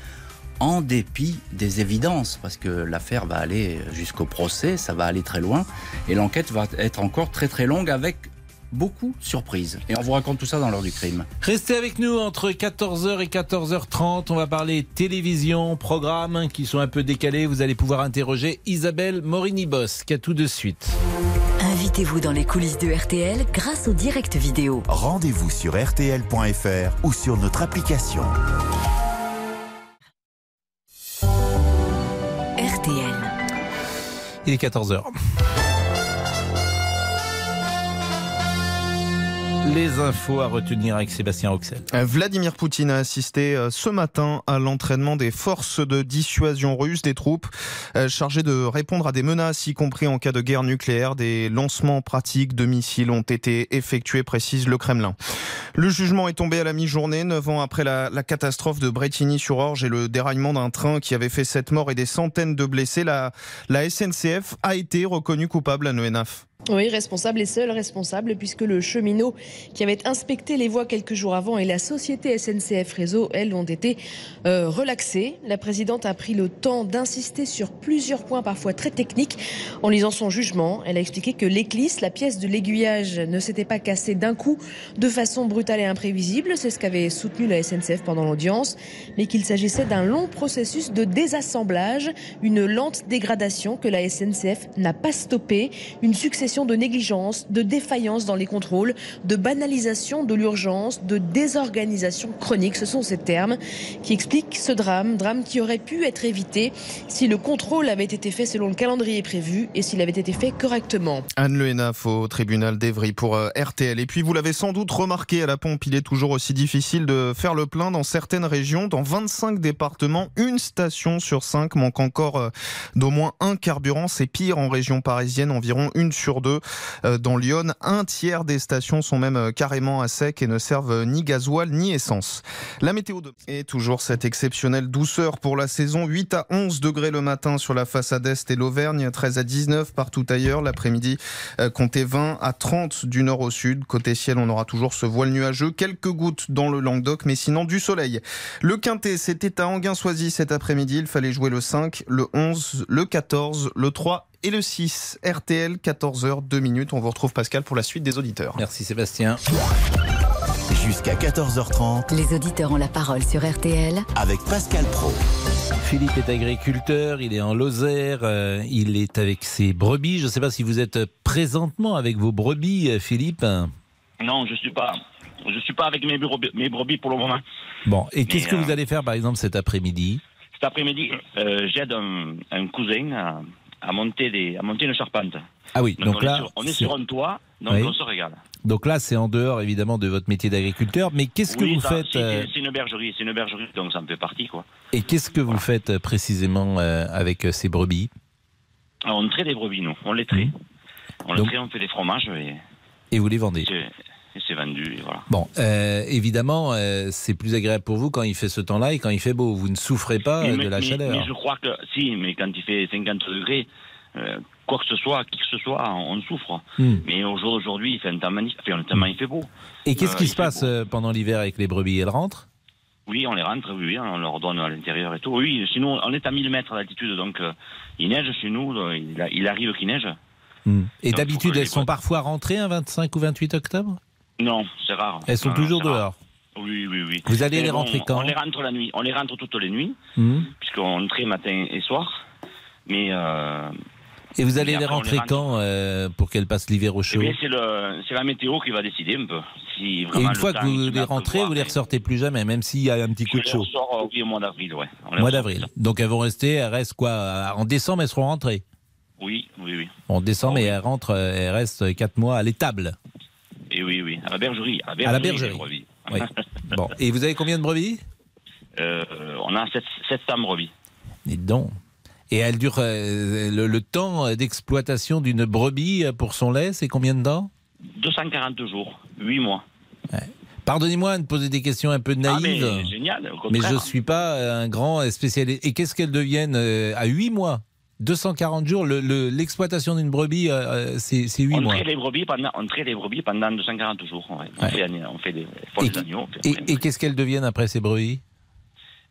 Speaker 22: en dépit des évidences, parce que l'affaire va aller jusqu'au procès, ça va aller très loin, et l'enquête va être encore très très longue avec beaucoup de surprises. Et on vous raconte tout ça dans l'heure du crime.
Speaker 3: Restez avec nous entre 14h et 14h30. On va parler télévision, programmes qui sont un peu décalés. Vous allez pouvoir interroger Isabelle Morini-Bosque. À tout de suite.
Speaker 2: Invitez-vous dans les coulisses de RTL grâce au direct vidéo.
Speaker 1: Rendez-vous sur RTL.fr ou sur notre application.
Speaker 3: Il est 14h. Les infos à retenir avec Sébastien Roxel.
Speaker 23: Euh, Vladimir Poutine a assisté euh, ce matin à l'entraînement des forces de dissuasion russes, des troupes euh, chargées de répondre à des menaces, y compris en cas de guerre nucléaire. Des lancements pratiques de missiles ont été effectués, précise le Kremlin. Le jugement est tombé à la mi-journée, neuf ans après la, la catastrophe de Bretigny-sur-Orge et le déraillement d'un train qui avait fait sept morts et des centaines de blessés. La, la SNCF a été reconnue coupable à Noénaf.
Speaker 24: Oui, responsable et seul responsable, puisque le cheminot qui avait inspecté les voies quelques jours avant et la société SNCF Réseau, elles, ont été euh, relaxées. La présidente a pris le temps d'insister sur plusieurs points parfois très techniques. En lisant son jugement, elle a expliqué que l'éclisse, la pièce de l'aiguillage, ne s'était pas cassée d'un coup de façon brutale et imprévisible. C'est ce qu'avait soutenu la SNCF pendant l'audience, mais qu'il s'agissait d'un long processus de désassemblage, une lente dégradation que la SNCF n'a pas stoppée, une succession de négligence, de défaillance dans les contrôles, de banalisation de l'urgence, de désorganisation chronique. Ce sont ces termes qui expliquent ce drame, drame qui aurait pu être évité si le contrôle avait été fait selon le calendrier prévu et s'il avait été fait correctement.
Speaker 23: Anne Le Hénaf au tribunal d'Evry pour euh, RTL. Et puis vous l'avez sans doute remarqué à la pompe, il est toujours aussi difficile de faire le plein dans certaines régions. Dans 25 départements, une station sur 5 manque encore euh, d'au moins un carburant. C'est pire en région parisienne, environ une sur deux. Euh, Dans Lyon, un tiers des stations sont même euh, carrément à sec et ne servent ni gasoil ni essence. La météo de... Et toujours cette exceptionnelle douceur pour la saison. 8 à 11 degrés le matin sur la façade est et l'Auvergne, 13 à 19 partout ailleurs. L'après-midi, euh, comptez 20 à 30 du nord au sud. Côté ciel, on aura toujours ce voile nuageux. Quelques gouttes dans le Languedoc, mais sinon du soleil. Le Quintet, c'était à Anguin-Soisy cet après-midi. Il fallait jouer le 5, le 11, le 14, le 3 et le 6. RTL, 14h, 2 minutes. On vous retrouve Pascal pour la suite des auditeurs.
Speaker 3: Merci Sébastien.
Speaker 1: Jusqu'à 14h30
Speaker 2: Les auditeurs ont la parole sur RTL
Speaker 1: avec Pascal Pro.
Speaker 3: Philippe est agriculteur, il est en Lozère, euh, il est avec ses brebis. Je ne sais pas si vous êtes présentement avec vos brebis, euh, Philippe.
Speaker 21: Non, je suis pas. Je suis pas avec mes brebis, mes brebis pour le moment.
Speaker 3: Bon, et qu'est-ce que
Speaker 21: euh,
Speaker 3: vous allez faire par exemple cet après-midi?
Speaker 21: Cet après-midi, euh, j'aide un, un cousin à, à monter des, à monter une charpente.
Speaker 3: Ah oui, donc
Speaker 21: on
Speaker 3: là,
Speaker 21: est sur, on est sur un toit, donc
Speaker 3: Oui.
Speaker 21: on se régale.
Speaker 3: Donc là, c'est en dehors évidemment de votre métier d'agriculteur, mais qu'est-ce que vous
Speaker 21: ça,
Speaker 3: faites
Speaker 21: c'est-
Speaker 3: euh,
Speaker 21: C'est une bergerie, c'est une bergerie, donc ça me fait partie quoi.
Speaker 3: et qu'est-ce que vous faites euh, précisément euh, avec ces brebis?
Speaker 21: Alors, on traite des brebis, nous, on les traite. On les traite, on fait des fromages et,
Speaker 3: et vous les vendez?
Speaker 21: Et c'est vendu, et voilà.
Speaker 3: Bon, euh, évidemment, euh, c'est plus agréable pour vous quand il fait ce temps-là et quand il fait beau. Vous ne souffrez pas
Speaker 21: Mais-
Speaker 3: de la
Speaker 21: mais-
Speaker 3: chaleur.
Speaker 21: Mais je crois que, si, mais quand il fait 50 degrés, euh, quoi que ce soit, qui que ce soit, on, on souffre.
Speaker 3: Hmm.
Speaker 21: Mais au jour d'aujourd'hui, il fait un temps magnifique, enfin, temps, il fait beau.
Speaker 3: Et qu'est-ce qui se passe
Speaker 21: beau.
Speaker 3: pendant l'hiver avec les brebis? Elles rentrent?
Speaker 21: Oui, on les rentre, oui, on leur donne à l'intérieur et tout. Oui, sinon, on est à 1000 mètres d'altitude, donc il neige chez nous, il, arrive qu'il neige.
Speaker 3: Hmm. Et d'habitude, elles
Speaker 21: les
Speaker 3: sont parfois rentrées un 25 ou 28 octobre?
Speaker 21: Non, c'est rare.
Speaker 3: Elles sont toujours dehors
Speaker 21: Oui, oui, oui.
Speaker 3: Vous allez
Speaker 21: Mais
Speaker 3: les rentrer quand
Speaker 21: On les rentre la nuit. On les rentre toutes les nuits,
Speaker 3: Hmm.
Speaker 21: puisqu'on traite matin et soir. Mais euh,
Speaker 3: Et vous allez les
Speaker 21: après,
Speaker 3: rentrer
Speaker 21: les
Speaker 3: quand euh, pour qu'elles passent l'hiver au
Speaker 21: eh
Speaker 3: chaud
Speaker 21: c'est la météo qui va décider un peu. Si
Speaker 3: Et une fois que vous les rentrez, vous les ressortez plus jamais, même s'il y a un petit coup de chaud.
Speaker 21: euh, oui, au mois d'avril, ouais. On
Speaker 3: Mois d'avril. Donc elles vont rester, elles restent quoi En décembre, elles seront rentrées.
Speaker 21: Oui, oui, oui.
Speaker 3: En décembre, et elles rentrent, elles restent 4 mois à l'étable.
Speaker 21: Oui, oui. À la bergerie. À la
Speaker 3: la
Speaker 21: bergerie.
Speaker 3: bergerie. Oui. Bon. Et vous avez combien de brebis
Speaker 21: Euh, on a 700 brebis.
Speaker 3: Dites donc. Et elle dure euh, le, le temps d'exploitation d'une brebis pour son lait, c'est combien de temps
Speaker 21: 240 jours, 8 mois.
Speaker 3: Pardonnez-moi de poser des questions un peu
Speaker 21: Ah, mais
Speaker 3: naïves.
Speaker 21: génial,
Speaker 3: mais
Speaker 21: contraire.
Speaker 3: je ne suis pas un grand spécialiste. Et qu'est-ce qu'elles deviennent euh, à 8 mois 240 jours, le- le- l'exploitation d'une brebis, euh, euh, c'est c'est 8
Speaker 21: on
Speaker 3: mois.
Speaker 21: traite les brebis pendant, on traite les brebis pendant 240 jours. ouais. On,
Speaker 3: Ouais.
Speaker 21: fait, on fait des,
Speaker 3: Et-
Speaker 21: des agneaux.
Speaker 3: Et, qu'est-ce qu'elles deviennent après ces brebis?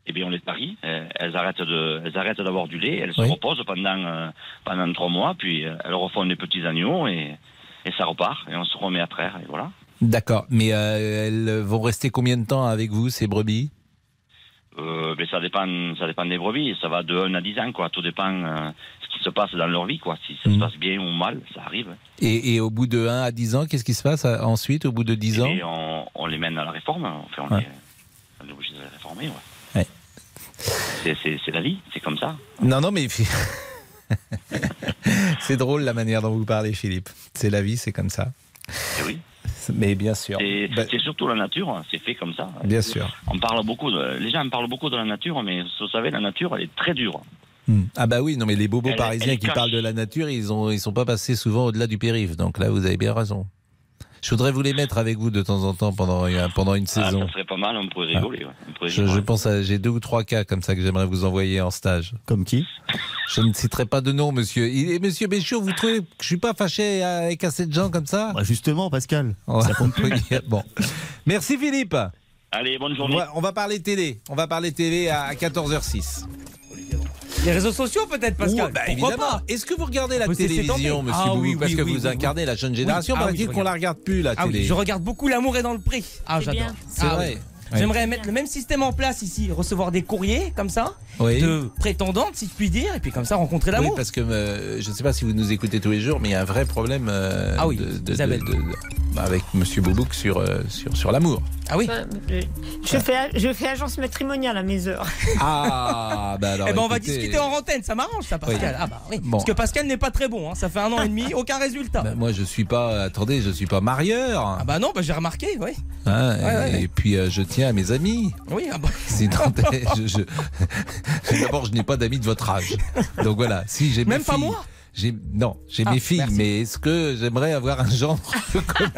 Speaker 21: Eh bien, on les parie. euh, Elles arrêtent de, elles arrêtent d'avoir du lait. Elles se reposent pendant, euh, pendant trois mois. Puis elles refont des petits agneaux et, et ça repart. Et on se remet après. Et voilà.
Speaker 3: D'accord. Mais euh, elles vont rester combien de temps avec vous, ces brebis?
Speaker 21: Euh, mais ça dépend, ça dépend des brebis. Ça va de 1 à 10 ans, quoi. Tout dépend euh, ce qui se passe dans leur vie, quoi. Si ça
Speaker 3: Mhm.
Speaker 21: se passe bien ou mal, ça arrive.
Speaker 3: et, et au bout de 1 à 10 ans, qu'est-ce qui se passe euh, ensuite, au bout de 10 ans?
Speaker 21: Et on, on les mène à la réforme. Enfin, on,
Speaker 3: Ouais.
Speaker 21: les, on est obligé de les réformer, ouais.
Speaker 3: Ouais.
Speaker 21: C'est- la vie, c'est comme ça.
Speaker 3: Non, non, mais. C'est drôle la manière dont vous parlez, Philippe. C'est la vie, c'est comme ça.
Speaker 21: Eh oui.
Speaker 3: Mais bien sûr.
Speaker 21: C'est
Speaker 3: Bah,
Speaker 21: c'est surtout la nature, hein. c'est fait comme ça.
Speaker 3: Bien sûr.
Speaker 21: On parle beaucoup de, les gens parlent beaucoup de la nature, mais vous savez, la nature, elle est très dure.
Speaker 3: Hmm. Ah bah oui, non mais les bobos
Speaker 21: Elle-
Speaker 3: parisiens
Speaker 21: elle
Speaker 3: qui
Speaker 21: cache.
Speaker 3: parlent de la nature, ils ont ils sont pas passés souvent au-delà du périph. Donc là, vous avez bien raison. Je voudrais vous les mettre avec vous de temps en temps pendant euh, pendant une
Speaker 21: Ah,
Speaker 3: saison.
Speaker 21: ça serait pas mal, on pourrait rigoler. ouais. On pourrait
Speaker 3: Je, pense à j'ai deux ou trois cas comme ça que j'aimerais vous envoyer en stage.
Speaker 7: Comme qui?
Speaker 3: Je ne citerai pas de nom, monsieur. Et monsieur Béchiot, vous trouvez que je suis pas fâché avec assez de gens comme ça?
Speaker 7: Bah, Justement, Pascal.
Speaker 3: Ça compte plus. bon. Merci Philippe.
Speaker 21: Allez, bonne
Speaker 3: On
Speaker 21: journée.
Speaker 3: va, on va parler télé. On va parler télé à 14h06.
Speaker 18: Les réseaux sociaux peut-être, Pascal.
Speaker 3: Ouais, bah,
Speaker 18: Pourquoi
Speaker 3: évidemment.
Speaker 18: pas
Speaker 3: Est-ce que vous regardez la
Speaker 18: laisser
Speaker 3: télévision, monsieur
Speaker 18: Ah
Speaker 3: Boubou
Speaker 18: oui,
Speaker 3: Parce
Speaker 18: oui,
Speaker 3: que
Speaker 18: oui,
Speaker 3: vous
Speaker 18: oui,
Speaker 3: incarnez la jeune génération.
Speaker 18: Oui. Ah oui,
Speaker 3: Paraît-il qu'on la regarde plus, la
Speaker 18: Ah
Speaker 3: télé.
Speaker 18: oui, je regarde beaucoup L'amour est dans le prix. Ah, j'adore.
Speaker 3: bien. C'est
Speaker 18: Ah
Speaker 3: vrai.
Speaker 18: oui. J'aimerais mettre le même système en place ici, recevoir des courriers comme ça,
Speaker 3: Oui.
Speaker 18: de prétendantes, si je puis dire, et puis comme ça rencontrer
Speaker 3: Oui,
Speaker 18: l'amour.
Speaker 3: parce que euh, je ne sais pas si vous nous écoutez tous les jours, mais il y a un vrai problème euh,
Speaker 18: Ah oui,
Speaker 3: de- de-
Speaker 18: Isabelle.
Speaker 3: de- de- avec Monsieur Boubouk sur, euh, sur, sur l'amour.
Speaker 18: Ah oui
Speaker 9: Je fais, je fais agence matrimoniale à mes heures.
Speaker 3: Ah, bah alors.
Speaker 18: eh ben on va
Speaker 3: écoutez,
Speaker 18: discuter en antenne, ça m'arrange ça Pascal.
Speaker 3: Oui.
Speaker 18: Ah bah oui.
Speaker 3: Bon.
Speaker 18: Parce que Pascal n'est pas très bon, hein. ça fait un an et demi, aucun résultat.
Speaker 3: bah, moi, je suis pas. Attendez, je suis pas marieur.
Speaker 18: Ah bah non, bah j'ai remarqué, oui.
Speaker 3: Hein,
Speaker 18: Ouais, ouais,
Speaker 3: et,
Speaker 18: ouais.
Speaker 3: puis euh, je tiens à mes amis.
Speaker 18: Oui, ah bah.
Speaker 3: Sinon, je, je- D'abord, je n'ai pas d'amis de votre âge. Donc voilà, si j'ai
Speaker 18: Même pas moi
Speaker 3: j'ai non, j'ai
Speaker 18: Ah,
Speaker 3: mes filles,
Speaker 18: merci.
Speaker 3: mais est-ce que j'aimerais avoir un gendre comme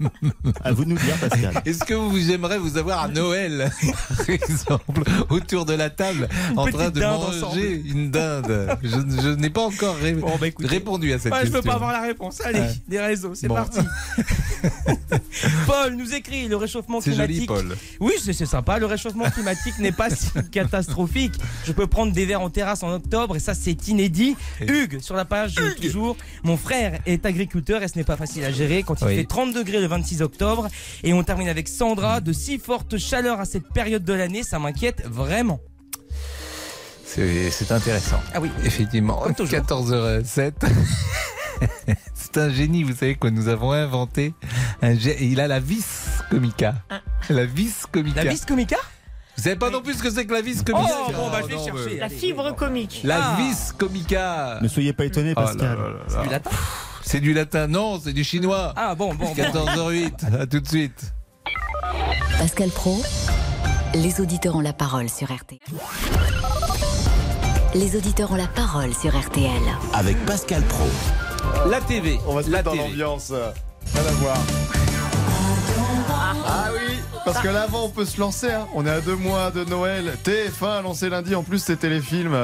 Speaker 3: vous?
Speaker 7: À vous de nous dire, Pascal.
Speaker 3: Est-ce que vous aimeriez vous avoir à Noël, par exemple, autour de la table,
Speaker 18: Une
Speaker 3: en train de manger
Speaker 18: ensemble.
Speaker 3: une dinde? Je, je n'ai pas encore ré- répondu à cette
Speaker 18: Ouais, je
Speaker 3: question.
Speaker 18: peux pas avoir la réponse. Allez,
Speaker 3: Ouais.
Speaker 18: des réseaux, c'est
Speaker 3: Bon.
Speaker 18: parti. Paul nous écrit le réchauffement
Speaker 3: C'est joli,
Speaker 18: climatique.
Speaker 3: Paul.
Speaker 18: Oui, c'est c'est sympa. Le réchauffement climatique n'est pas si catastrophique. Je peux prendre des verres en terrasse en octobre et ça, c'est inédit. Hugues, sur la page, toujours. Mon frère est agriculteur et ce n'est pas facile à gérer quand il
Speaker 3: Oui.
Speaker 18: fait 30 degrés le 26 octobre. Et on termine avec Sandra. De si fortes chaleurs à cette période de l'année, ça m'inquiète vraiment.
Speaker 3: C'est intéressant.
Speaker 18: Ah oui.
Speaker 3: Effectivement,
Speaker 18: Comme toujours.
Speaker 3: 14h07. C'est un génie, vous savez, que nous avons inventé. Un gé- Il a la vis comica. La vis comica.
Speaker 18: La vis comica?
Speaker 3: Vous savez pas non plus ce que c'est que la vis comica
Speaker 18: Oh, bon, bah, je vais
Speaker 3: non,
Speaker 18: chercher.
Speaker 9: La fibre comique.
Speaker 3: La
Speaker 18: Ah.
Speaker 3: vis comica.
Speaker 7: Ne soyez pas étonné,
Speaker 3: Oh
Speaker 7: Pascal.
Speaker 18: C'est du latin
Speaker 3: C'est du latin. Non, c'est du chinois.
Speaker 18: Ah bon, bon, bon.
Speaker 3: 14h08. À tout de suite.
Speaker 2: Pascal Pro, les auditeurs ont la parole sur RTL. Les auditeurs ont la parole sur RTL.
Speaker 1: Avec Pascal Pro.
Speaker 3: La TV.
Speaker 10: On va se
Speaker 3: la
Speaker 10: mettre dans l'ambiance. Rien à voir. Ah oui, parce que là avant on peut se lancer. hein. On est à deux mois de Noël. TF1 lancé lundi. En plus c'est téléfilm.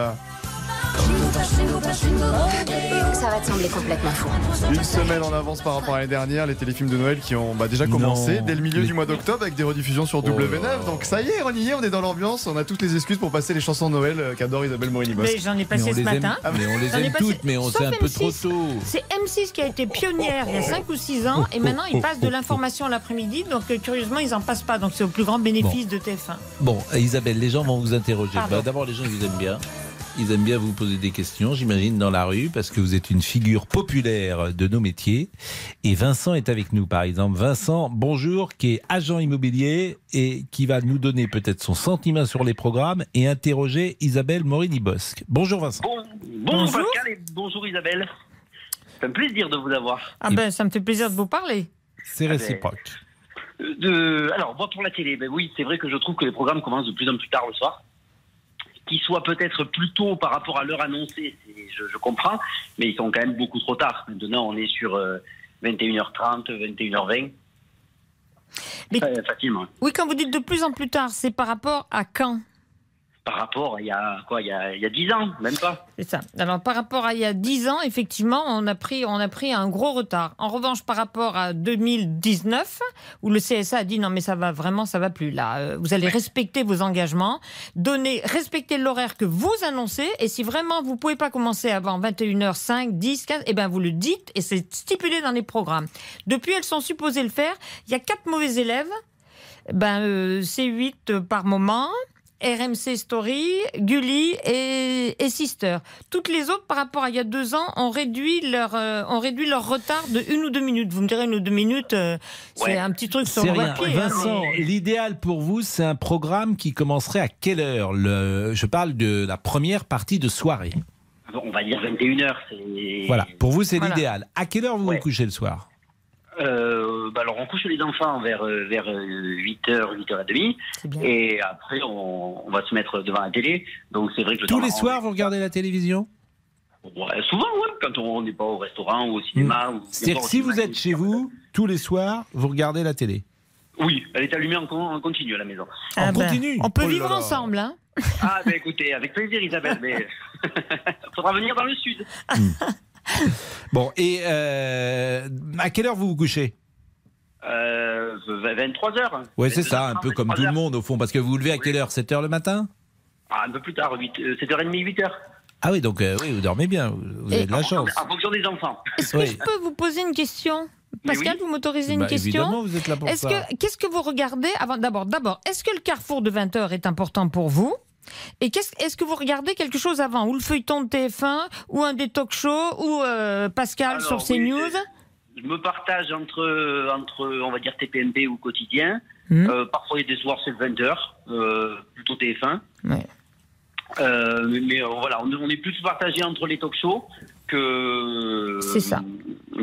Speaker 25: Ça va te sembler complètement fou.
Speaker 10: Une semaine en avance par rapport à l'année dernière, les téléfilms de Noël qui ont bah, déjà commencé
Speaker 3: Non.
Speaker 10: dès le milieu
Speaker 3: Les-
Speaker 10: du mois d'octobre avec des rediffusions sur
Speaker 3: Oh là
Speaker 10: W9.
Speaker 3: là.
Speaker 10: Donc ça y est, on y est, on est dans l'ambiance. On a toutes les excuses pour passer les chansons de Noël euh, qu'adore Isabelle Morini-Bosque.
Speaker 9: Mais j'en ai
Speaker 3: Mais
Speaker 9: passé
Speaker 3: on
Speaker 9: ce
Speaker 3: les aime,
Speaker 9: matin.
Speaker 3: mais on les aime
Speaker 9: passé-
Speaker 3: toutes, mais on c'est un peu
Speaker 9: M6.
Speaker 3: trop tôt.
Speaker 9: C'est M6 qui a été pionnière il y a 5 ou 6 ans et maintenant ils passent de l'information l'après-midi donc euh, curieusement ils en passent pas donc c'est au plus grand bénéfice de TF1.
Speaker 3: Bon, Isabelle, les gens vont vous interroger. Bah, D'abord, les gens, ils vous aiment bien. Ils aiment bien vous poser des questions, j'imagine, dans la rue, parce que vous êtes une figure populaire de nos métiers. Et Vincent est avec nous, par exemple. Vincent, bonjour, qui est agent immobilier et qui va nous donner peut-être son sentiment sur les programmes et interroger Isabelle Morini-Bosque. Bonjour Vincent.
Speaker 26: Bon, bonjour Pascal et bonjour Isabelle. C'est un plaisir de vous avoir.
Speaker 9: Ah ben ça me fait plaisir de vous parler.
Speaker 3: C'est réciproque.
Speaker 26: Euh, De, alors, moi pour la télé, ben oui, c'est vrai que je trouve que les programmes commencent de plus en plus tard le soir. Qu'ils soient peut-être plus tôt par rapport à l'heure annoncée, je, je comprends, mais ils sont quand même beaucoup trop tard. Maintenant, on est sur euh, 21h30, 21h20.
Speaker 9: Mais-
Speaker 26: facilement.
Speaker 9: Oui quand vous dites de plus en plus tard c'est par rapport à quand?
Speaker 26: Par rapport à il y a quoi, il y a, il y a 10 ans, même pas.
Speaker 9: C'est ça. Alors par rapport à il y a 10 ans, effectivement, on a pris on a pris un gros retard. En revanche, par rapport à 2019, où le CSA a dit non mais ça va vraiment, ça va plus là. Euh, Vous allez respecter vos engagements, donner, respecter l'horaire que vous annoncez, et si vraiment vous pouvez pas commencer avant 21h5, 10, 15, eh ben vous le dites et c'est stipulé dans les programmes. Depuis, elles sont supposées le faire. Il y a quatre mauvais élèves. Ben euh, c'est 8 par moment. RMC Story, Gulli et, et Sister. Toutes les autres, par rapport à il y a deux ans, ont réduit leur, euh, ont réduit leur retard de une ou deux minutes. Vous me direz une ou deux minutes, euh, c'est un petit truc sur le papier. hein,
Speaker 3: Vincent,
Speaker 9: mais-
Speaker 3: l'idéal pour vous, c'est un programme qui commencerait à quelle heure? Le, Je parle de la première partie de soirée.
Speaker 26: on va dire 21h. C'est...
Speaker 3: Voilà, pour vous, c'est
Speaker 26: Voilà.
Speaker 3: l'idéal. À quelle heure vous
Speaker 26: Ouais.
Speaker 3: vous couchez le soir?
Speaker 26: Euh, bah alors on couche les enfants vers, euh, vers 8h, 8h30. Et après, on, on va se mettre devant la télé. Donc c'est vrai que le
Speaker 3: Tous les soirs, vous regardez la télévision?
Speaker 26: Ouais, souvent, quand on n'est pas au restaurant ou au cinéma.
Speaker 3: Hmm. C'est-à-dire si
Speaker 26: cinéma,
Speaker 3: vous êtes chez vous, tous les soirs, vous regardez la télé.
Speaker 26: Oui, elle est allumée en, en continu à la maison.
Speaker 9: Ah ben, On peut
Speaker 3: Oh
Speaker 9: vivre
Speaker 3: là.
Speaker 9: ensemble, hein
Speaker 26: Ah, ben écoutez, avec plaisir, Isabelle, mais faudra venir dans le sud.
Speaker 3: Bon, et euh, à quelle heure vous vous couchez?
Speaker 26: Euh, 23h.
Speaker 3: Ouais, c'est ça, un peu comme tout le monde au fond, parce que vous vous levez à quelle heure? 7 heures le matin?
Speaker 26: Ah, un peu plus tard, 8, euh, 7h30, 8h.
Speaker 3: Ah oui, donc euh, oui, vous dormez bien, vous, avez de la chance.
Speaker 26: En fonction des enfants.
Speaker 9: Est-ce que je peux vous poser une question? Pascal, vous m'autorisez une
Speaker 3: Bah,
Speaker 9: question?
Speaker 3: évidemment, vous êtes là pour
Speaker 9: Est-ce
Speaker 3: ça.
Speaker 9: que qu'est-ce que vous regardez avant D'abord, d'abord, est-ce que le carrefour de 20 h est important pour vous? Et qu'est-ce, est-ce que vous regardez quelque chose avant, ou le feuilleton de TF1, ou un des talk-shows, ou euh, Pascal
Speaker 26: Alors,
Speaker 9: sur
Speaker 26: oui,
Speaker 9: CNews?
Speaker 26: Je me partage entre, entre on va dire, TPMP ou quotidien.
Speaker 9: Hmm.
Speaker 26: Euh, parfois, il y a des soirs, c'est 20h, euh, plutôt TF1.
Speaker 9: Ouais.
Speaker 26: Euh, mais voilà, on, on est plus partagé entre les talk-shows que,
Speaker 9: C'est ça.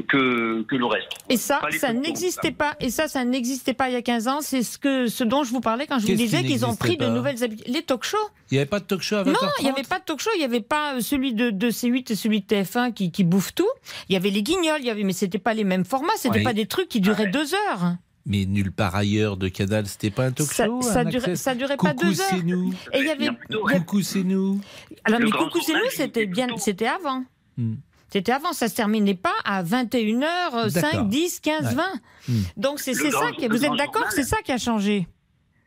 Speaker 26: que, que le reste.
Speaker 9: Et ça, ça n'existait pas. Et ça, ça n'existait pas il y a 15 ans. C'est ce que, ce dont je vous parlais quand je vous disais qu'ils ont pris de nouvelles habitudes. Les talk-shows.
Speaker 3: Il n'y avait pas de talk show à 20h30
Speaker 9: Non, il n'y avait pas de talk show, il n'y avait pas celui de, de C8 et celui de TF1 qui, qui bouffent tout. Il y avait les guignols, il y avait, mais c'était pas les mêmes formats, c'était
Speaker 3: Ouais.
Speaker 9: pas des trucs qui duraient deux heures.
Speaker 3: Mais nulle part ailleurs de Canal, c'était pas un talk
Speaker 9: Ça,
Speaker 3: show
Speaker 9: ça
Speaker 3: un
Speaker 9: durait, ça durait pas
Speaker 3: Coucou,
Speaker 9: deux heures.
Speaker 3: c'est nous.
Speaker 9: Et il y avait.
Speaker 3: Coucou, c'est nous.
Speaker 9: Alors,
Speaker 3: Le
Speaker 9: mais coucou, c'est nous, c'était bien, c'était avant.
Speaker 3: Hmm.
Speaker 9: C'était avant, ça se terminait pas à 21h, 5,
Speaker 26: D'accord.
Speaker 9: 10, 15,
Speaker 26: Ouais.
Speaker 9: 20.
Speaker 3: Hmm.
Speaker 9: Donc c'est c'est
Speaker 26: grand-
Speaker 9: ça qui. Vous êtes d'accord?
Speaker 26: journal.
Speaker 9: C'est ça qui a changé?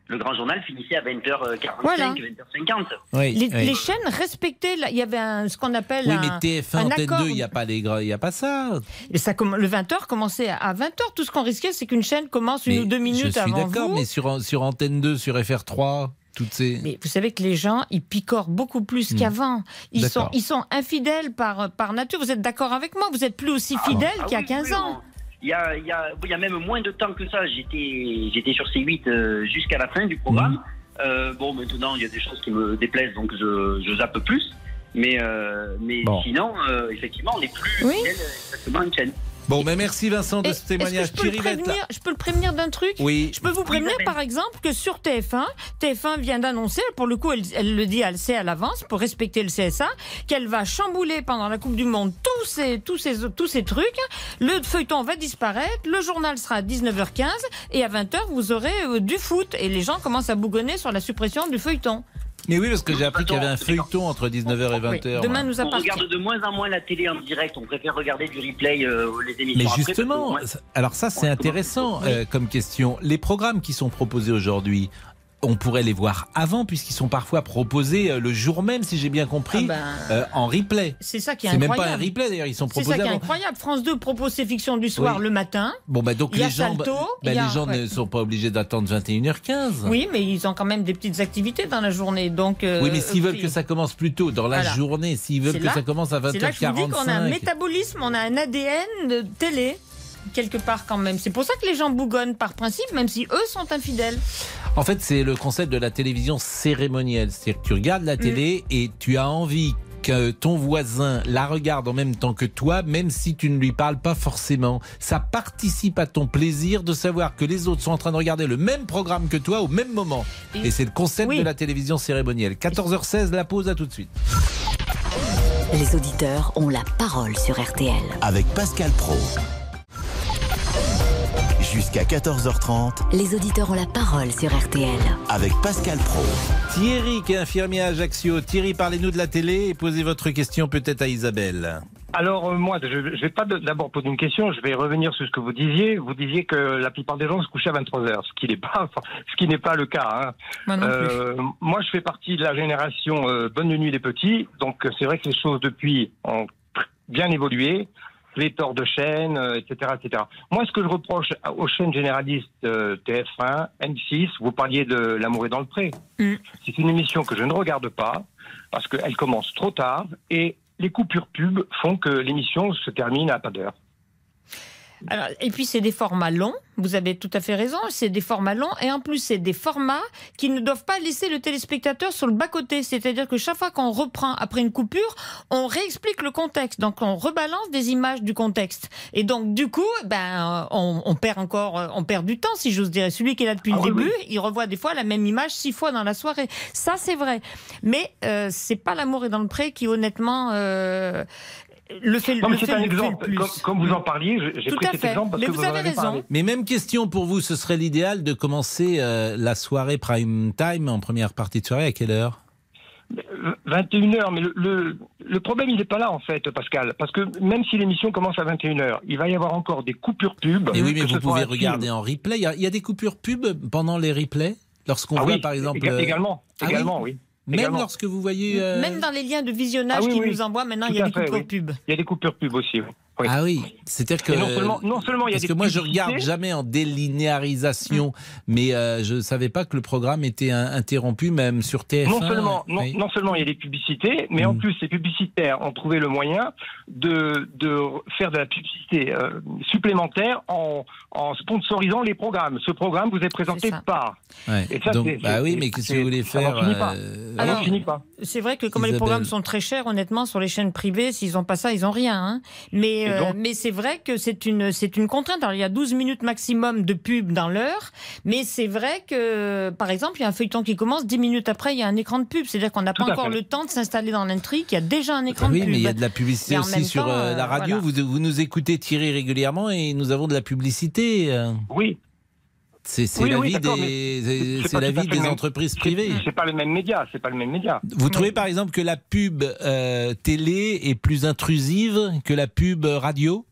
Speaker 26: Le grand journal finissait à 20h45,
Speaker 9: Voilà.
Speaker 26: 20h50.
Speaker 3: Oui,
Speaker 9: les,
Speaker 3: oui.
Speaker 9: les chaînes respectaient. Il y avait un- ce qu'on appelle
Speaker 3: Oui,
Speaker 9: un,
Speaker 3: mais TF1,
Speaker 9: un
Speaker 3: Antenne
Speaker 9: accord.
Speaker 3: 2, il n'y a, pas les gra- il y a pas ça.
Speaker 9: Et ça, le 20h commençait à 20h. Tout ce qu'on risquait, c'est qu'une chaîne commence une
Speaker 3: Mais
Speaker 9: ou deux
Speaker 3: je
Speaker 9: minutes
Speaker 3: suis
Speaker 9: avant
Speaker 3: d'accord,
Speaker 9: vous.
Speaker 3: mais sur, sur Antenne 2, sur FR3, toutes ces.
Speaker 9: Mais vous savez que les gens, ils picorent beaucoup plus
Speaker 3: Hmm.
Speaker 9: qu'avant. Ils sont, ils sont infidèles par, par nature. Vous êtes d'accord avec moi? Vous êtes plus aussi fidèle
Speaker 26: Ah
Speaker 9: qu'il y a
Speaker 26: oui,
Speaker 9: 15
Speaker 26: oui,
Speaker 9: ans.
Speaker 26: Il y a, il y, a, il y a même moins de temps que ça. J'étais, j'étais sur C8 euh, jusqu'à la fin du programme.
Speaker 3: Mhm.
Speaker 26: Euh, bon, maintenant, il y a des choses qui me déplaisent, donc je, je zappe plus. Mais, euh, mais
Speaker 3: Bon.
Speaker 26: sinon, euh, effectivement, on est plus
Speaker 9: Oui.
Speaker 26: fidèle exactement à une chaîne.
Speaker 3: Bon, mais merci Vincent de
Speaker 9: Et
Speaker 3: ce
Speaker 9: Est-ce que
Speaker 3: témoignage.
Speaker 9: je peux,
Speaker 3: Thierry
Speaker 9: prévenir, je peux le prévenir d'un truc
Speaker 3: Oui.
Speaker 9: Je peux vous prévenir, par exemple, que sur TF1, TF1 vient d'annoncer, pour le coup, elle, elle le dit, elle sait à l'avance, pour respecter le CSA, qu'elle va chambouler pendant la Coupe du Monde tous ces, tous ces, tous ces trucs. Le feuilleton va disparaître, le journal sera à 19h15, et à 20h, vous aurez euh, du foot. Et les gens commencent à bougonner sur la suppression du feuilleton.
Speaker 3: Mais oui, parce que j'ai appris qu'il y avait un feuilleton entre 19h et 20h.
Speaker 9: Demain nous
Speaker 26: On
Speaker 9: appartient.
Speaker 26: regarde de moins en moins la télé en direct. On préfère regarder du replay, euh, les émissions.
Speaker 3: Mais justement, alors ça c'est intéressant euh, comme question. Les programmes qui sont proposés aujourd'hui, on pourrait les voir avant puisqu'ils sont parfois proposés euh, le jour même, si j'ai bien compris,
Speaker 9: Ah ben,
Speaker 3: euh, en replay.
Speaker 9: C'est ça qui est
Speaker 3: C'est même
Speaker 9: incroyable.
Speaker 3: pas un replay d'ailleurs, ils sont
Speaker 9: C'est
Speaker 3: proposés
Speaker 9: ça qui est
Speaker 3: avant.
Speaker 9: incroyable. France 2 propose ses fictions du soir
Speaker 3: Oui.
Speaker 9: le matin.
Speaker 3: Bon bah donc
Speaker 9: Il y a
Speaker 3: les gens,
Speaker 9: Salto,
Speaker 3: bah,
Speaker 9: il y a-
Speaker 3: les gens
Speaker 9: ouais.
Speaker 3: ne sont pas obligés d'attendre 21h15.
Speaker 9: Oui, mais ils ont quand même des petites activités dans la journée. Donc, euh,
Speaker 3: Oui, mais s'ils veulent que ça commence plus tôt dans la
Speaker 9: Voilà.
Speaker 3: journée, s'ils veulent
Speaker 9: c'est
Speaker 3: que
Speaker 9: là-
Speaker 3: ça commence à
Speaker 9: C'est là que je vous dis qu'on a un
Speaker 3: 20h45.
Speaker 9: métabolisme, on a un ADN de télé quelque part quand même. C'est pour ça que les gens bougonnent par principe, même si eux sont infidèles.
Speaker 3: En fait, c'est le concept de la télévision cérémonielle. C'est-à-dire que tu regardes la télé et tu as envie que ton voisin la regarde en même temps que toi, même si tu ne lui parles pas forcément. Ça participe à ton plaisir de savoir que les autres sont en train de regarder le même programme que toi au même moment. Et c'est le concept de la télévision cérémonielle. 14h16, la pause, à tout de suite.
Speaker 2: Les auditeurs ont la parole sur RTL.
Speaker 1: Avec Pascal Pro. Jusqu'à 14h30
Speaker 2: Les auditeurs ont la parole sur RTL.
Speaker 1: avec Pascal Pro.
Speaker 3: Thierry, qui est infirmier à Ajaccio. Thierry, parlez-nous de la télé et posez votre question peut-être à Isabelle.
Speaker 27: Alors euh, moi, je ne vais pas d'abord poser une question, je vais revenir sur ce que vous disiez. Vous disiez que la plupart des gens se couchaient à 23 heures, ce qui n'est pas, enfin, ce qui n'est pas le cas. hein.
Speaker 9: Moi non plus.
Speaker 27: Euh, moi, je fais partie de la génération euh, Bonne nuit les petits, donc c'est vrai que les choses depuis ont bien évolué, pléthore de chaînes, euh, etc., etc. Moi, ce que je reproche aux chaînes généralistes euh, TF1, M6, vous parliez de L'amour est dans le pré. C'est une émission que je ne regarde pas parce qu'elle commence trop tard et les coupures pub font que l'émission se termine à pas d'heure.
Speaker 9: Alors, et puis c'est des formats longs, vous avez tout à fait raison, c'est des formats longs et en plus c'est des formats qui ne doivent pas laisser le téléspectateur sur le bas-côté. C'est-à-dire que chaque fois qu'on reprend après une coupure, on réexplique le contexte. Donc on rebalance des images du contexte. Et donc du coup, ben, on, on perd encore, on perd du temps si j'ose dire. Celui qui est là depuis
Speaker 27: Ah
Speaker 9: le
Speaker 27: oui,
Speaker 9: début,
Speaker 27: oui.
Speaker 9: il revoit des fois la même image six fois dans la soirée. Ça c'est vrai. Mais euh, c'est pas l'amour est dans le pré qui honnêtement euh, le fait,
Speaker 27: Non, mais
Speaker 9: le
Speaker 27: c'est
Speaker 9: fait-
Speaker 27: un
Speaker 9: le fait le
Speaker 27: exemple.
Speaker 9: plus.
Speaker 27: Comme, comme vous en parliez, je- j'ai pris
Speaker 9: à
Speaker 27: cet
Speaker 9: fait.
Speaker 27: exemple parce
Speaker 9: Mais
Speaker 27: que
Speaker 9: vous
Speaker 27: vous en
Speaker 9: avez raison.
Speaker 27: parlé.
Speaker 3: Mais même question pour vous, ce serait l'idéal de commencer euh, la soirée prime time en première partie de soirée à quelle heure?
Speaker 27: 21h, mais le, le, le problème, il n'est pas là, en fait, Pascal. Parce que même si l'émission commence à 21h, il va y avoir encore des coupures pub.
Speaker 3: Mais oui, mais vous pouvez
Speaker 27: film.
Speaker 3: regarder en replay. Il y, a, il y a des coupures pub pendant les replays Lorsqu'on
Speaker 27: Ah
Speaker 3: voit
Speaker 27: oui,
Speaker 3: par exemple. euh,
Speaker 27: également,
Speaker 3: Ah
Speaker 27: également, oui.
Speaker 3: Même
Speaker 27: Également.
Speaker 3: lorsque vous voyez. euh,
Speaker 9: Même dans les liens de visionnage
Speaker 27: Ah oui,
Speaker 9: qu'ils
Speaker 27: oui.
Speaker 9: nous envoient, maintenant,
Speaker 27: Tout
Speaker 9: il y a des
Speaker 27: fait,
Speaker 9: coupures
Speaker 27: oui.
Speaker 9: pub.
Speaker 27: Il y a des coupures pub aussi, oui.
Speaker 3: Ah oui, c'est-à-dire que
Speaker 27: Et non seulement- non seulement il y a
Speaker 3: parce
Speaker 27: des
Speaker 3: que moi je
Speaker 27: publicités-
Speaker 3: regarde jamais en délinéarisation, mais euh, je savais pas que le programme était un- interrompu même sur TF1.
Speaker 27: Non seulement, non,
Speaker 3: Oui.
Speaker 27: non seulement il y a des publicités, mais en
Speaker 3: Mm.
Speaker 27: plus, ces publicitaires ont trouvé le moyen de, de faire de la publicité euh, supplémentaire en, en sponsorisant les programmes. Ce programme vous est présenté par.
Speaker 3: Ouais.
Speaker 27: Et ça,
Speaker 3: Donc, bah oui, mais qu'est-ce que vous voulez
Speaker 27: ça n'en
Speaker 3: faire
Speaker 27: finit pas.
Speaker 3: euh,
Speaker 27: Ça n'en
Speaker 9: Alors,
Speaker 27: finit pas.
Speaker 9: C'est vrai que comme les programmes sont très chers, honnêtement, sur les chaînes privées, s'ils n'ont pas ça, ils n'ont rien. hein. Mais, euh, mais c'est vrai que c'est une, c'est une contrainte. Alors, il y a 12 minutes maximum de pub dans l'heure, mais c'est vrai que, par exemple, il y a un feuilleton qui commence, 10 minutes après, il y a un écran de pub. C'est-à-dire qu'on n'a pas encore
Speaker 27: fait.
Speaker 9: le temps de s'installer dans l'intrigue, il y a déjà un écran
Speaker 3: oui,
Speaker 9: de pub.
Speaker 3: mais il y a de la publicité aussi sur
Speaker 9: temps,
Speaker 3: euh, la
Speaker 9: euh,
Speaker 3: radio.
Speaker 9: voilà.
Speaker 3: Vous, vous nous écoutez Thierry régulièrement et nous avons de la publicité. euh.
Speaker 27: Oui.
Speaker 3: C'est
Speaker 27: Oui,
Speaker 3: la
Speaker 27: oui,
Speaker 3: des,
Speaker 27: mais
Speaker 3: la
Speaker 27: même-
Speaker 3: entreprises privées.
Speaker 27: C'est pas le même média, c'est pas le même média.
Speaker 3: Vous trouvez par exemple que la pub euh, télé est plus intrusive que la pub radio?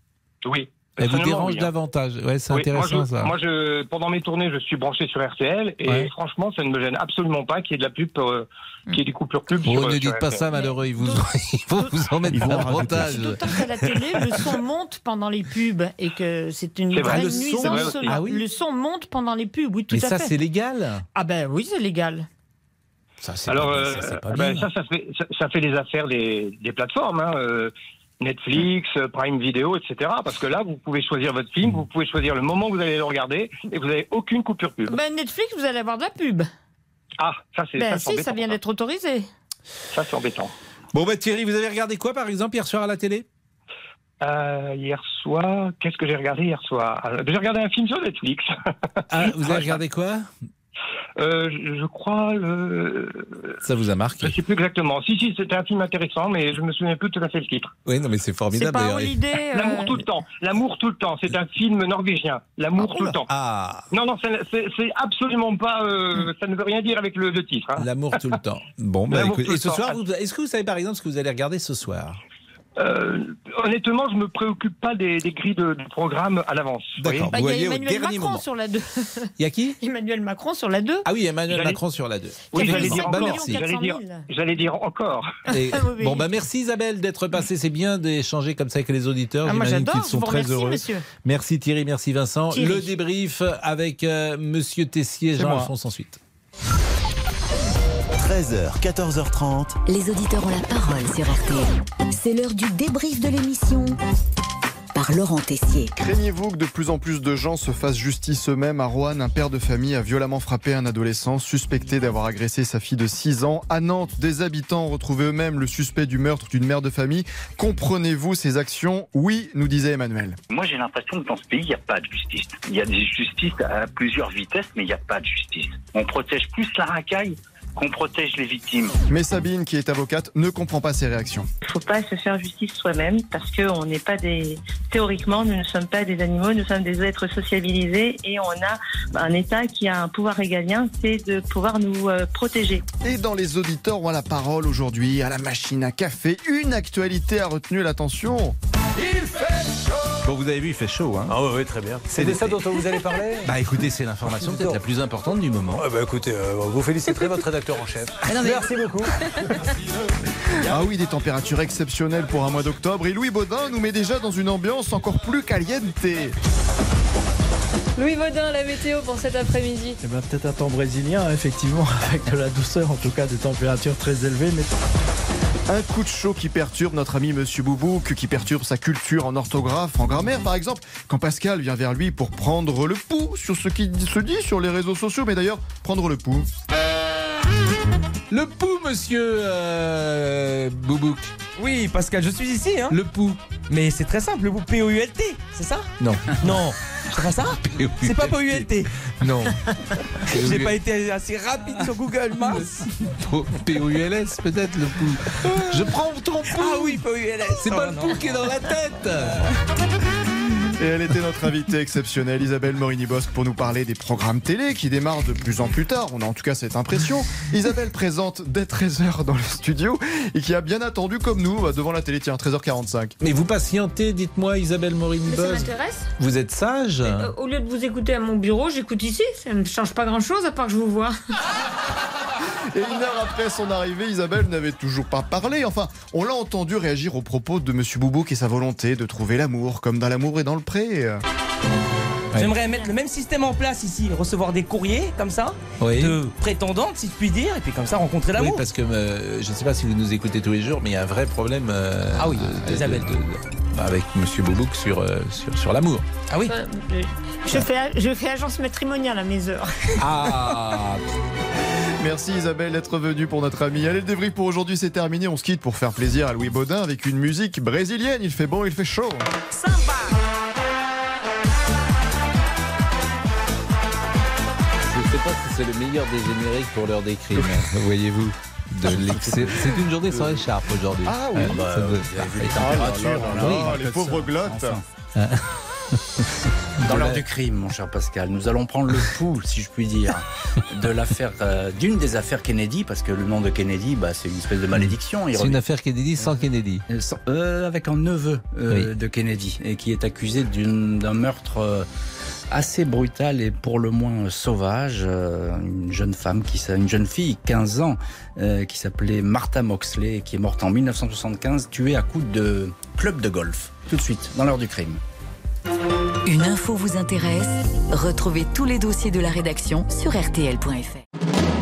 Speaker 27: Oui.
Speaker 3: Elle vous dérange
Speaker 27: oui, hein.
Speaker 3: davantage Ouais, c'est
Speaker 27: Oui,
Speaker 3: intéressant
Speaker 27: moi, je,
Speaker 3: ça.
Speaker 27: Moi, je, pendant mes tournées, je suis branché sur RTL et
Speaker 3: Ouais.
Speaker 27: franchement, ça ne me gêne absolument pas qu'il y ait de la pub, euh, qu'il y ait des coupures pub.
Speaker 3: Oh,
Speaker 27: sur,
Speaker 3: ne
Speaker 27: sur
Speaker 3: dites pas
Speaker 27: RTL.
Speaker 3: ça, malheureux, ils, vous, ils vont vous en mettre davantage.
Speaker 9: D'autant qu'à la télé, le son monte pendant les pubs et que c'est une vraie
Speaker 3: le son,
Speaker 9: nuisance.
Speaker 3: Ah oui
Speaker 9: Le son monte pendant les pubs, oui, tout
Speaker 3: Mais
Speaker 9: à
Speaker 3: ça,
Speaker 9: fait.
Speaker 3: c'est légal?
Speaker 9: Ah ben oui, c'est légal.
Speaker 3: Ça, c'est
Speaker 27: Alors,
Speaker 3: pas,
Speaker 27: euh,
Speaker 3: ça, pas
Speaker 27: ben, ça, ça fait, ça, ça fait les affaires des, des plateformes, hein, euh, Netflix, Prime Video, etc. Parce que là, vous pouvez choisir votre film, vous pouvez choisir le moment où vous allez le regarder et vous n'avez aucune coupure pub.
Speaker 9: Ben Netflix, vous allez avoir de la pub.
Speaker 27: Ah, ça c'est
Speaker 9: Ben
Speaker 27: ça,
Speaker 9: si, ça vient d'être autorisé.
Speaker 27: Ça c'est embêtant.
Speaker 3: Bon, bah Thierry, vous avez regardé quoi par exemple hier soir à la télé?
Speaker 27: Euh, hier soir, qu'est-ce que j'ai regardé hier soir? Euh, J'ai regardé un film sur Netflix.
Speaker 3: ah, Vous avez regardé quoi?
Speaker 27: Euh, je, je crois le.
Speaker 3: Ça vous a
Speaker 27: Je
Speaker 3: marqué
Speaker 27: ne sais plus exactement. Si, si, c'était un film intéressant, mais je me souviens plus tout à fait le titre.
Speaker 3: Oui, non, mais c'est
Speaker 9: C'est
Speaker 3: formidable
Speaker 9: pas euh,
Speaker 27: L'amour tout le temps. L'amour tout le temps. C'est un film norvégien. L'amour tout le temps.
Speaker 3: Ah,
Speaker 27: Non, non, c'est- absolument pas. euh, ça ne veut rien dire avec le, le titre. hein.
Speaker 3: l'amour tout le temps. Bon, bah écoute, et ce
Speaker 27: temps.
Speaker 3: soir, est-ce que vous savez par exemple ce que vous allez regarder ce soir?
Speaker 27: Euh, honnêtement, je me préoccupe pas des, des grilles de, de programme à l'avance. vous voyez.
Speaker 3: D'accord.
Speaker 9: bah, il y a Emmanuel Macron
Speaker 3: moment.
Speaker 9: sur la 2.
Speaker 3: Il y a qui?
Speaker 9: Emmanuel Macron sur la 2.
Speaker 3: Ah oui, Emmanuel Macron sur la 2.
Speaker 27: Oui, j'allais dire
Speaker 9: 5
Speaker 3: Bah,
Speaker 27: encore.
Speaker 9: millions
Speaker 3: merci.
Speaker 9: 400
Speaker 27: J'allais dire,
Speaker 9: 000.
Speaker 27: j'allais dire encore.
Speaker 3: Et-
Speaker 9: oui, oui.
Speaker 3: Bon, bah merci Isabelle d'être passée. C'est bien d'échanger comme ça avec les auditeurs.
Speaker 9: Ah, moi
Speaker 3: J'imagine
Speaker 9: j'adore,
Speaker 3: sont
Speaker 9: vous
Speaker 3: très
Speaker 9: remercie
Speaker 3: heureux.
Speaker 9: monsieur.
Speaker 3: Merci Thierry, merci Vincent.
Speaker 9: Thierry.
Speaker 3: Le débrief avec euh, Monsieur Tessier. Jean-Alphonse ensuite.
Speaker 1: 13h, 14h30.
Speaker 2: Les auditeurs ont la parole sur RTL. C'est l'heure du débrief de l'émission par Laurent Tessier.
Speaker 10: Craignez-vous que de plus en plus de gens se fassent justice eux-mêmes À Rouen, un père de famille a violemment frappé un adolescent suspecté d'avoir agressé sa fille de 6 ans. À Nantes, des habitants ont retrouvé eux-mêmes le suspect du meurtre d'une mère de famille. Comprenez-vous ces actions? Oui, nous disait Emmanuel.
Speaker 16: Moi, j'ai l'impression que dans ce pays, il n'y a pas de justice. Il y a des justices à plusieurs vitesses, mais il n'y a pas de justice. On protège plus la racaille qu'on protège les victimes.
Speaker 10: Mais Sabine, qui est avocate, ne comprend pas ces réactions.
Speaker 28: Il ne faut pas se faire justice soi-même parce qu'on n'est pas des. Théoriquement, nous ne sommes pas des animaux, nous sommes des êtres sociabilisés et on a un État qui a un pouvoir régalien, c'est de pouvoir nous euh, protéger.
Speaker 10: Et dans les auditeurs ont la parole aujourd'hui, à la machine à café, une actualité a retenu l'attention.
Speaker 3: Bon, vous avez vu, il fait chaud. Hein
Speaker 29: Ah oui, oui, très bien. C'est de ça dont vous allez parler
Speaker 3: bah écoutez, c'est l'information peut-être la plus importante du moment.
Speaker 29: Ah bah écoutez, euh, vous féliciterez votre rédacteur en chef. Merci beaucoup.
Speaker 10: Ah oui, des températures exceptionnelles pour un mois d'octobre. Et Louis Baudin nous met déjà dans une ambiance encore plus caliente.
Speaker 30: Louis Baudin, la météo pour cet après-midi.
Speaker 6: Eh ben, peut-être un temps brésilien, effectivement, avec de la douceur, en tout cas des températures très élevées. Mais
Speaker 10: Un coup de chaud qui perturbe notre ami Monsieur Boubouk, qui perturbe sa culture en orthographe, en grammaire par exemple, quand Pascal vient vers lui pour prendre le pouls sur ce qui se dit sur les réseaux sociaux, mais d'ailleurs, prendre le pouls.
Speaker 3: Le pouls, monsieur euh, Boubouk.
Speaker 18: Oui, Pascal, je suis ici. Hein.
Speaker 3: Le pouls.
Speaker 18: Mais c'est très simple, le pouls P-O-U-L-T, c'est ça?
Speaker 3: Non.
Speaker 18: Non, c'est pas ça? C'est pas P-O-U-L-T.
Speaker 3: Non.
Speaker 18: J'ai pas été assez rapide sur Google Maps.
Speaker 3: P-O-U-L-S peut-être le pouls. Je prends ton pouls.
Speaker 18: Ah oui, P-O-U-L-S.
Speaker 3: C'est
Speaker 18: Oh,
Speaker 3: pas le
Speaker 18: non.
Speaker 3: pouls qui est dans la tête.
Speaker 10: Et elle était notre invitée exceptionnelle, Isabelle Morini-Bosque, pour nous parler des programmes télé qui démarrent de plus en plus tard. On a en tout cas cette impression. Isabelle présente dès 13h dans le studio et qui a bien attendu, comme nous, bah, devant la télé. Tiens, 13h45.
Speaker 3: Mais vous patientez, dites-moi, Isabelle
Speaker 9: Mais ça
Speaker 3: Morini-Bosque.
Speaker 9: m'intéresse.
Speaker 3: Vous êtes sage
Speaker 9: Euh, au lieu de vous écouter à mon bureau, j'écoute ici. Ça ne change pas grand-chose à part que je vous vois.
Speaker 10: Et une heure après son arrivée, Isabelle n'avait toujours pas parlé. Enfin, on l'a entendu réagir aux propos de Monsieur Boubouk et sa volonté de trouver l'amour, comme dans l'amour et dans le pré.
Speaker 18: J'aimerais mettre le même système en place ici, recevoir des courriers comme ça,
Speaker 3: Oui.
Speaker 18: de prétendantes si je puis dire, et puis comme ça rencontrer
Speaker 3: Oui,
Speaker 18: l'amour.
Speaker 3: parce que euh, je ne sais pas si vous nous écoutez tous les jours, mais il y a un vrai problème euh,
Speaker 18: Ah oui,
Speaker 3: de- de-
Speaker 18: Isabelle.
Speaker 3: de- de- avec Monsieur Boubouk sur, euh, sur, sur l'amour.
Speaker 18: Ah oui
Speaker 9: Euh, Je fais, je fais agence matrimoniale à mes heures.
Speaker 3: Ah
Speaker 10: Merci Isabelle d'être venue pour notre ami. Allez, le débrief pour aujourd'hui, c'est terminé. On se quitte pour faire plaisir à Louis Baudin avec une musique brésilienne. Il fait bon, il fait chaud.
Speaker 3: Je ne sais pas si c'est le meilleur des génériques pour l'heure des crimes, hein, voyez-vous. De l'excès- C'est une journée sans écharpe aujourd'hui.
Speaker 10: Ah oui.
Speaker 3: Ouais,
Speaker 10: Bah,
Speaker 3: ça
Speaker 22: les
Speaker 10: Ah là
Speaker 22: températures,
Speaker 10: là
Speaker 22: là,
Speaker 10: là,
Speaker 22: oui,
Speaker 10: les pauvres glottes.
Speaker 22: Enfin. Dans l'heure du crime, mon cher Pascal, nous allons prendre le pouls, si je puis dire, de l'affaire, euh, d'une des affaires Kennedy, parce que le nom de Kennedy, bah, c'est une espèce de malédiction.
Speaker 3: C'est une affaire Kennedy sans Kennedy.
Speaker 22: Euh, sans- euh, avec un neveu
Speaker 3: Oui.
Speaker 22: de Kennedy et qui est accusé d'un meurtre assez brutal et pour le moins sauvage. Euh, une jeune femme, qui, une jeune fille, 15 ans, euh, qui s'appelait Martha Moxley qui est morte en 1975, tuée à coups de club de golf. Tout de suite, dans l'heure du crime.
Speaker 2: Une info vous intéresse? Retrouvez tous les dossiers de la rédaction sur rtl.fr.